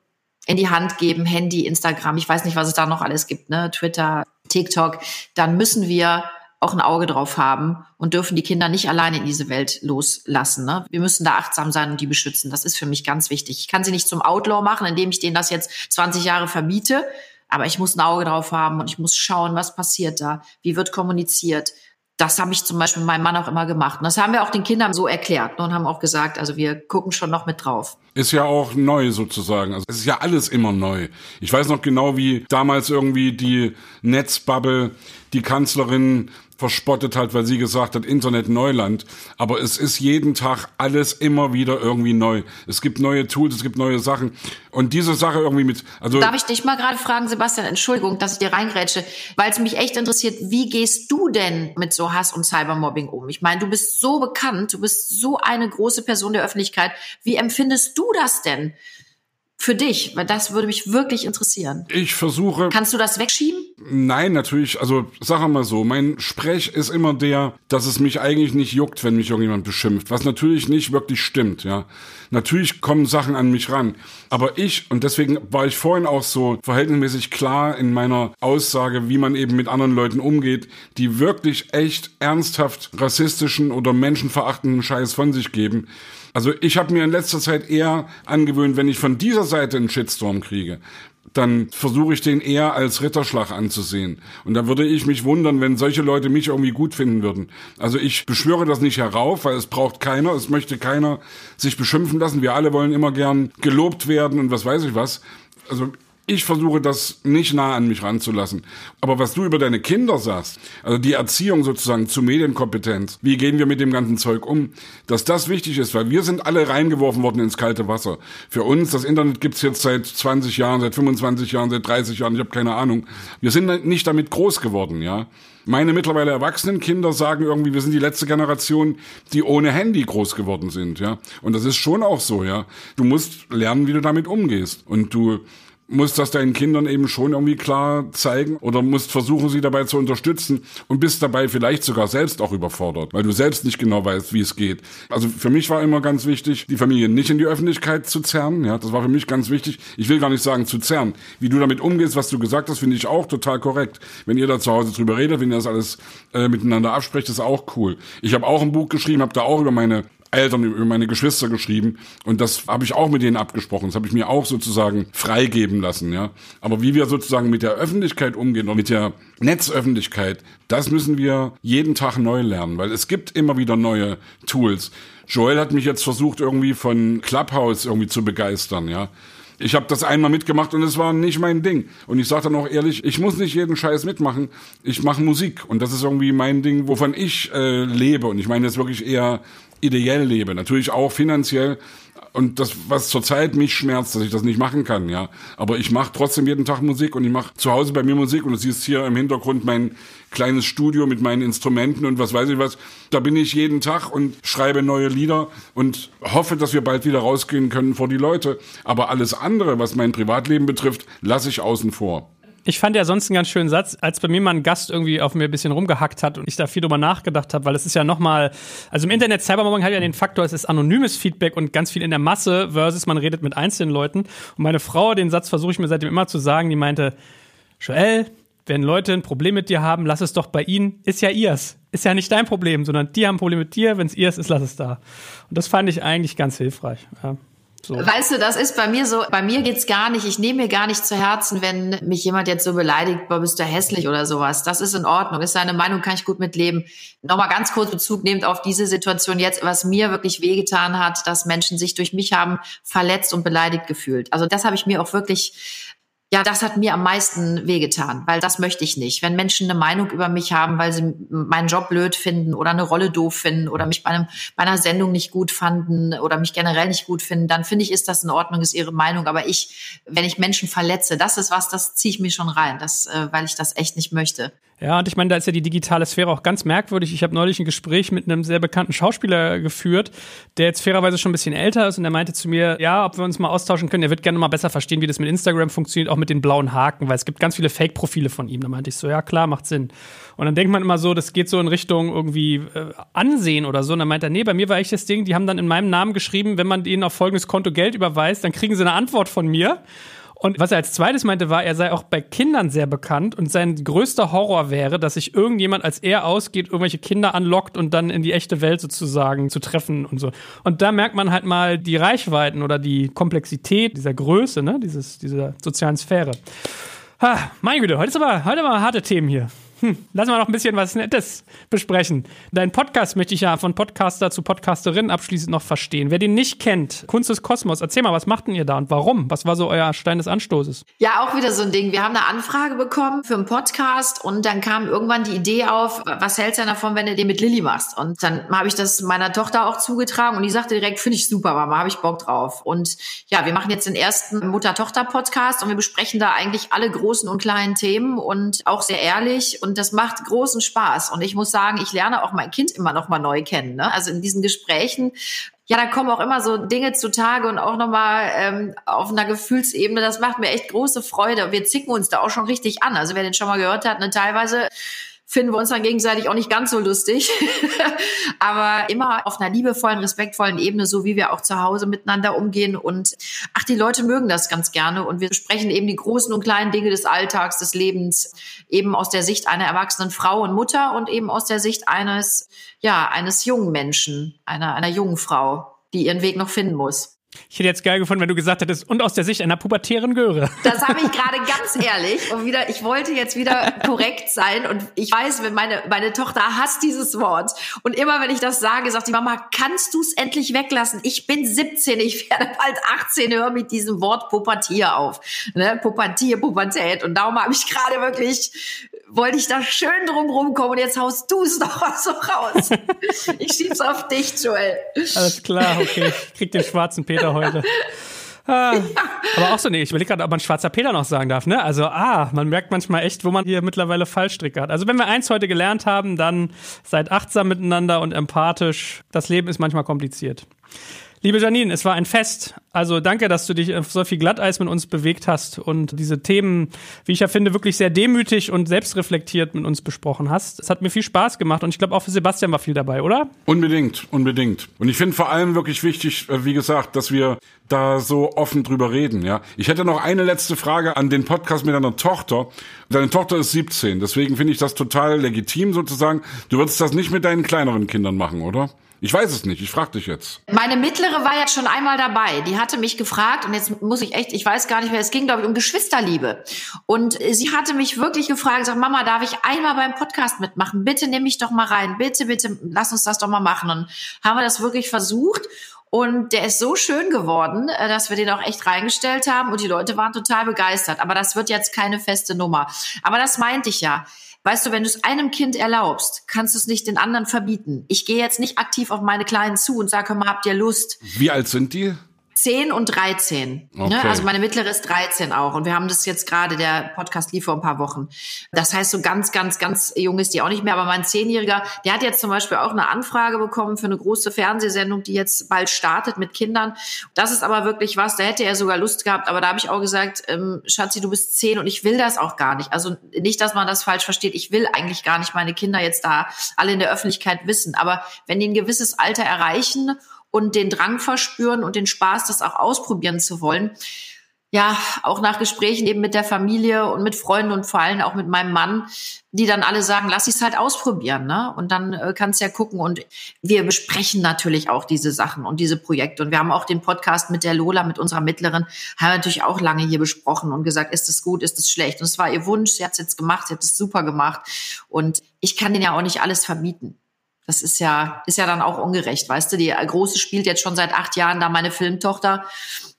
in die Hand geben, Handy, Instagram, ich weiß nicht, was es da noch alles gibt, ne, Twitter, TikTok, dann müssen wir auch ein Auge drauf haben und dürfen die Kinder nicht alleine in diese Welt loslassen. Ne? Wir müssen da achtsam sein und die beschützen. Das ist für mich ganz wichtig. Ich kann sie nicht zum Outlaw machen, indem ich denen das jetzt 20 Jahre verbiete, aber ich muss ein Auge drauf haben und ich muss schauen, was passiert da, wie wird kommuniziert. Das habe ich zum Beispiel meinem Mann auch immer gemacht. Und das haben wir auch den Kindern so erklärt und haben auch gesagt, also wir gucken schon noch mit drauf. Ist ja auch neu sozusagen. Also es ist ja alles immer neu. Ich weiß noch genau, wie damals irgendwie die Netzbubble die Kanzlerin verspottet hat, weil sie gesagt hat, Internet Neuland. Aber es ist jeden Tag alles immer wieder irgendwie neu. Es gibt neue Tools, es gibt neue Sachen. Und diese Sache irgendwie mit, also. Darf ich dich mal gerade fragen, Sebastian, Entschuldigung, dass ich dir reingrätsche, weil es mich echt interessiert, wie gehst du denn mit so Hass und Cybermobbing um? Ich meine, du bist so bekannt, du bist so eine große Person der Öffentlichkeit. Wie empfindest du das denn? Für dich? Weil das würde mich wirklich interessieren. Ich versuche. Kannst du das wegschieben? Nein, natürlich. Also sag mal so, mein Sprech ist immer der, dass es mich eigentlich nicht juckt, wenn mich irgendjemand beschimpft. Was natürlich nicht wirklich stimmt, ja. Natürlich kommen Sachen an mich ran. Aber ich, und deswegen war ich vorhin auch so verhältnismäßig klar in meiner Aussage, wie man eben mit anderen Leuten umgeht, die wirklich echt ernsthaft rassistischen oder menschenverachtenden Scheiß von sich geben also ich habe mir in letzter Zeit eher angewöhnt, wenn ich von dieser Seite einen Shitstorm kriege, dann versuche ich den eher als Ritterschlag anzusehen. Und da würde ich mich wundern, wenn solche Leute mich irgendwie gut finden würden. Also ich beschwöre das nicht herauf, weil es braucht keiner, es möchte keiner sich beschimpfen lassen. Wir alle wollen immer gern gelobt werden und was weiß ich was. Also ich versuche das nicht nah an mich ranzulassen. Aber was du über deine Kinder sagst, also die Erziehung sozusagen zu Medienkompetenz, wie gehen wir mit dem ganzen Zeug um, dass das wichtig ist, weil wir sind alle reingeworfen worden ins kalte Wasser. Für uns, das Internet gibt's jetzt seit 20 Jahren, seit 25 Jahren, seit 30 Jahren, ich habe keine Ahnung. Wir sind nicht damit groß geworden, ja. Meine mittlerweile erwachsenen Kinder sagen irgendwie, wir sind die letzte Generation, die ohne Handy groß geworden sind, ja. Und das ist schon auch so, ja. Du musst lernen, wie du damit umgehst. Und du musst das deinen Kindern eben schon irgendwie klar zeigen oder musst versuchen, sie dabei zu unterstützen und bist dabei vielleicht sogar selbst auch überfordert, weil du selbst nicht genau weißt, wie es geht. Also für mich war immer ganz wichtig, die Familie nicht in die Öffentlichkeit zu zerren. Ja, das war für mich ganz wichtig. Ich will gar nicht sagen zu zerren. Wie du damit umgehst, was du gesagt hast, finde ich auch total korrekt. Wenn ihr da zu Hause drüber redet, wenn ihr das alles äh, miteinander absprecht, ist auch cool. Ich habe auch ein Buch geschrieben, habe da auch über meine Eltern, über meine Geschwister geschrieben und das habe ich auch mit denen abgesprochen. Das habe ich mir auch sozusagen freigeben lassen, ja. Aber wie wir sozusagen mit der Öffentlichkeit umgehen oder mit der Netzöffentlichkeit, das müssen wir jeden Tag neu lernen, weil es gibt immer wieder neue Tools. Joel hat mich jetzt versucht irgendwie von Clubhouse irgendwie zu begeistern, ja. Ich habe das einmal mitgemacht und es war nicht mein Ding. Und ich sage dann auch ehrlich, ich muss nicht jeden Scheiß mitmachen. Ich mache Musik und das ist irgendwie mein Ding, wovon ich äh, lebe. Und ich meine jetzt wirklich eher ideell lebe, natürlich auch finanziell. Und das, was zurzeit mich schmerzt, dass ich das nicht machen kann, ja. Aber ich mache trotzdem jeden Tag Musik und ich mache zu Hause bei mir Musik und du siehst hier im Hintergrund mein kleines Studio mit meinen Instrumenten und was weiß ich was. Da bin ich jeden Tag und schreibe neue Lieder und hoffe, dass wir bald wieder rausgehen können vor die Leute. Aber alles andere, was mein Privatleben betrifft, lasse ich außen vor. Ich fand ja sonst einen ganz schönen Satz, als bei mir mal ein Gast irgendwie auf mir ein bisschen rumgehackt hat und ich da viel drüber nachgedacht habe, weil es ist ja nochmal, also im Internet Cybermobbing hat ja den Faktor, es ist anonymes Feedback und ganz viel in der Masse versus man redet mit einzelnen Leuten. Und meine Frau, den Satz versuche ich mir seitdem immer zu sagen, die meinte, Joel, wenn Leute ein Problem mit dir haben, lass es doch bei ihnen, ist ja ihrs. Ist ja nicht dein Problem, sondern die haben ein Problem mit dir, wenn es ihrs ist, lass es da. Und das fand ich eigentlich ganz hilfreich. Ja. So. Weißt du, das ist bei mir so, bei mir geht's gar nicht, ich nehme mir gar nicht zu Herzen, wenn mich jemand jetzt so beleidigt, boah, bist du hässlich oder sowas. Das ist in Ordnung, ist seine Meinung, kann ich gut mitleben. Nochmal ganz kurz Bezug nehmend auf diese Situation jetzt, was mir wirklich wehgetan hat, dass Menschen sich durch mich haben verletzt und beleidigt gefühlt. Also das habe ich mir auch wirklich ja, das hat mir am meisten wehgetan, weil das möchte ich nicht. Wenn Menschen eine Meinung über mich haben, weil sie meinen Job blöd finden oder eine Rolle doof finden oder mich bei, einem, bei einer Sendung nicht gut fanden oder mich generell nicht gut finden, dann finde ich, ist das in Ordnung, ist ihre Meinung. Aber ich, wenn ich Menschen verletze, das ist was, das ziehe ich mir schon rein, das, äh, weil ich das echt nicht möchte. Ja, und ich meine, da ist ja die digitale Sphäre auch ganz merkwürdig. Ich habe neulich ein Gespräch mit einem sehr bekannten Schauspieler geführt, der jetzt fairerweise schon ein bisschen älter ist und der meinte zu mir, ja, ob wir uns mal austauschen können. Er wird gerne mal besser verstehen, wie das mit Instagram funktioniert, auch mit den blauen Haken, weil es gibt ganz viele Fake-Profile von ihm. Da meinte ich so, ja klar, macht Sinn. Und dann denkt man immer so, das geht so in Richtung irgendwie äh, Ansehen oder so. Und dann meint er, nee, bei mir war echt das Ding, die haben dann in meinem Namen geschrieben, wenn man ihnen auf folgendes Konto Geld überweist, dann kriegen sie eine Antwort von mir. Und was er als zweites meinte, war, er sei auch bei Kindern sehr bekannt und sein größter Horror wäre, dass sich irgendjemand, als er ausgeht, irgendwelche Kinder anlockt und dann in die echte Welt sozusagen zu treffen und so. Und da merkt man halt mal die Reichweiten oder die Komplexität dieser Größe, ne, dieses, dieser sozialen Sphäre. Ha, meine Güte, heute ist aber, heute aber harte Themen hier. Hm, lassen wir noch ein bisschen was Nettes besprechen. Dein Podcast möchte ich ja von Podcaster zu Podcasterin abschließend noch verstehen. Wer den nicht kennt, Kunst des Kosmos, erzähl mal, was macht denn ihr da und warum? Was war so euer Stein des Anstoßes? Ja, auch wieder so ein Ding. Wir haben eine Anfrage bekommen für einen Podcast und dann kam irgendwann die Idee auf, was hältst du davon, wenn du den mit Lilly machst? Und dann habe ich das meiner Tochter auch zugetragen und die sagte direkt, finde ich super, Mama, habe ich Bock drauf. Und ja, wir machen jetzt den ersten Mutter-Tochter-Podcast und wir besprechen da eigentlich alle großen und kleinen Themen und auch sehr ehrlich und und das macht großen Spaß. Und ich muss sagen, ich lerne auch mein Kind immer noch mal neu kennen. Ne? Also in diesen Gesprächen ja, da kommen auch immer so Dinge zutage und auch nochmal ähm, auf einer Gefühlsebene. Das macht mir echt große Freude. Wir zicken uns da auch schon richtig an. Also wer den schon mal gehört hat, ne, teilweise finden wir uns dann gegenseitig auch nicht ganz so lustig. Aber immer auf einer liebevollen, respektvollen Ebene, so wie wir auch zu Hause miteinander umgehen. Und ach, die Leute mögen das ganz gerne. Und wir sprechen eben die großen und kleinen Dinge des Alltags, des Lebens, eben aus der Sicht einer erwachsenen Frau und Mutter und eben aus der Sicht eines, ja, eines jungen Menschen, einer, einer jungen Frau, die ihren Weg noch finden muss. Ich hätte jetzt geil gefunden, wenn du gesagt hättest, und aus der Sicht einer pubertären Göre. Das habe ich gerade ganz ehrlich. Und wieder, ich wollte jetzt wieder korrekt sein. Und ich weiß, wenn meine, meine Tochter hasst dieses Wort. Und immer wenn ich das sage, sagt die Mama, kannst du es endlich weglassen? Ich bin 17, ich werde bald 18, hör mit diesem Wort Pubertier auf. Ne? Pubertier, Pubertät. Und darum habe ich gerade wirklich, wollte ich da schön drum rumkommen. Und jetzt haust du es doch so raus. Ich schieb's auf dich, Joel. Alles klar, okay. Ich krieg den schwarzen Peter heute. Ah, ja. Aber auch so, nee, ich überlege gerade, ob man schwarzer Peter noch sagen darf, ne? Also, ah, man merkt manchmal echt, wo man hier mittlerweile Fallstricke hat. Also, wenn wir eins heute gelernt haben, dann seid achtsam miteinander und empathisch. Das Leben ist manchmal kompliziert. Liebe Janine, es war ein Fest. Also danke, dass du dich auf so viel Glatteis mit uns bewegt hast und diese Themen, wie ich ja finde, wirklich sehr demütig und selbstreflektiert mit uns besprochen hast. Es hat mir viel Spaß gemacht und ich glaube auch für Sebastian war viel dabei, oder? Unbedingt, unbedingt. Und ich finde vor allem wirklich wichtig, äh, wie gesagt, dass wir da so offen drüber reden, ja. Ich hätte noch eine letzte Frage an den Podcast mit deiner Tochter. Deine Tochter ist 17, deswegen finde ich das total legitim sozusagen. Du würdest das nicht mit deinen kleineren Kindern machen, oder? Ich weiß es nicht, ich frage dich jetzt. Meine mittlere war jetzt schon einmal dabei. Die hatte mich gefragt und jetzt muss ich echt, ich weiß gar nicht mehr, es ging glaube ich um Geschwisterliebe. Und sie hatte mich wirklich gefragt, sagt Mama, darf ich einmal beim Podcast mitmachen? Bitte nimm mich doch mal rein. Bitte, bitte, lass uns das doch mal machen. Und haben wir das wirklich versucht. Und der ist so schön geworden, äh, dass wir den auch echt reingestellt haben und die Leute waren total begeistert. Aber das wird jetzt keine feste Nummer. Aber das meinte ich ja. Weißt du, wenn du es einem Kind erlaubst, kannst du es nicht den anderen verbieten. Ich gehe jetzt nicht aktiv auf meine Kleinen zu und sage, mal, habt ihr Lust? Wie alt sind die? 10 und 13. Ne? Okay. Ne? Also meine mittlere ist 13 auch. Und wir haben das jetzt gerade, der Podcast lief vor ein paar Wochen. Das heißt, so ganz, ganz, ganz jung ist die auch nicht mehr. Aber mein Zehnjähriger, der hat jetzt zum Beispiel auch eine Anfrage bekommen für eine große Fernsehsendung, die jetzt bald startet mit Kindern. Das ist aber wirklich was, da hätte er sogar Lust gehabt. Aber da habe ich auch gesagt, ähm, Schatzi, du bist 10 und ich will das auch gar nicht. Also nicht, dass man das falsch versteht. Ich will eigentlich gar nicht meine Kinder jetzt da alle in der Öffentlichkeit wissen. Aber wenn die ein gewisses Alter erreichen und den Drang verspüren und den Spaß, das auch ausprobieren zu wollen. Ja, auch nach Gesprächen eben mit der Familie und mit Freunden und vor allem auch mit meinem Mann, die dann alle sagen, lass es halt ausprobieren, ne? Und dann äh, kannst ja gucken. Und wir besprechen natürlich auch diese Sachen und diese Projekte. Und wir haben auch den Podcast mit der Lola, mit unserer Mittleren, haben natürlich auch lange hier besprochen und gesagt, ist es gut, ist es schlecht? Und es war ihr Wunsch, sie hat es jetzt gemacht, sie hat es super gemacht. Und ich kann denen ja auch nicht alles verbieten. Das ist ja, ist ja dann auch ungerecht, weißt du? Die Große spielt jetzt schon seit acht Jahren da meine Filmtochter.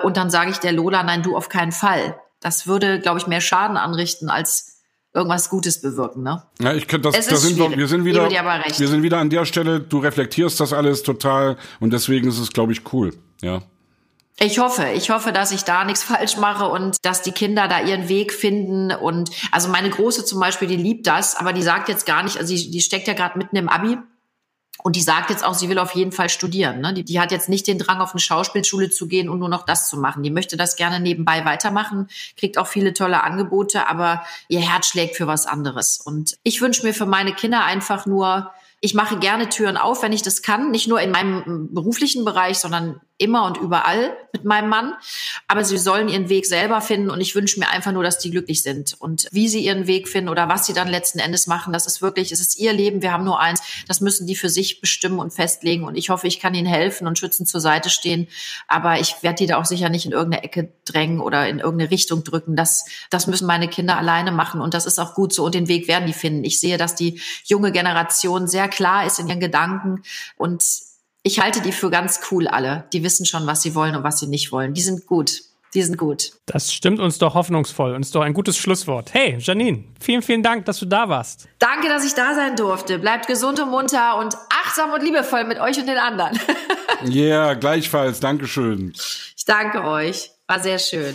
Und dann sage ich der Lola, nein, du auf keinen Fall. Das würde, glaube ich, mehr Schaden anrichten, als irgendwas Gutes bewirken, ne? Ja, ich könnte das, das sind wir, wir sind wieder, wir sind wieder an der Stelle, du reflektierst das alles total und deswegen ist es, glaube ich, cool, ja. Ich hoffe, ich hoffe, dass ich da nichts falsch mache und dass die Kinder da ihren Weg finden. Und also meine Große zum Beispiel, die liebt das, aber die sagt jetzt gar nicht, also die, die steckt ja gerade mitten im Abi und die sagt jetzt auch, sie will auf jeden Fall studieren. Ne? Die, die, hat jetzt nicht den Drang, auf eine Schauspielschule zu gehen und nur noch das zu machen. Die möchte das gerne nebenbei weitermachen, kriegt auch viele tolle Angebote, aber ihr Herz schlägt für was anderes. Und ich wünsche mir für meine Kinder einfach nur, ich mache gerne Türen auf, wenn ich das kann, nicht nur in meinem beruflichen Bereich, sondern immer und überall mit meinem Mann. Aber sie sollen ihren Weg selber finden und ich wünsche mir einfach nur, dass die glücklich sind. Und wie sie ihren Weg finden oder was sie dann letzten Endes machen, das ist wirklich, es ist ihr Leben. Wir haben nur eins. Das müssen die für sich bestimmen und festlegen. Und ich hoffe, ich kann ihnen helfen und schützend zur Seite stehen. Aber ich werde die da auch sicher nicht in irgendeine Ecke drängen oder in irgendeine Richtung drücken. Das, das müssen meine Kinder alleine machen. Und das ist auch gut so. Und den Weg werden die finden. Ich sehe, dass die junge Generation sehr klar ist in ihren Gedanken und ich halte die für ganz cool alle. Die wissen schon, was sie wollen und was sie nicht wollen. Die sind gut. Die sind gut. Das stimmt uns doch hoffnungsvoll und ist doch ein gutes Schlusswort. Hey, Janine, vielen, vielen Dank, dass du da warst. Danke, dass ich da sein durfte. Bleibt gesund und munter und achtsam und liebevoll mit euch und den anderen. Ja, yeah, gleichfalls. Dankeschön. Ich danke euch. War sehr schön.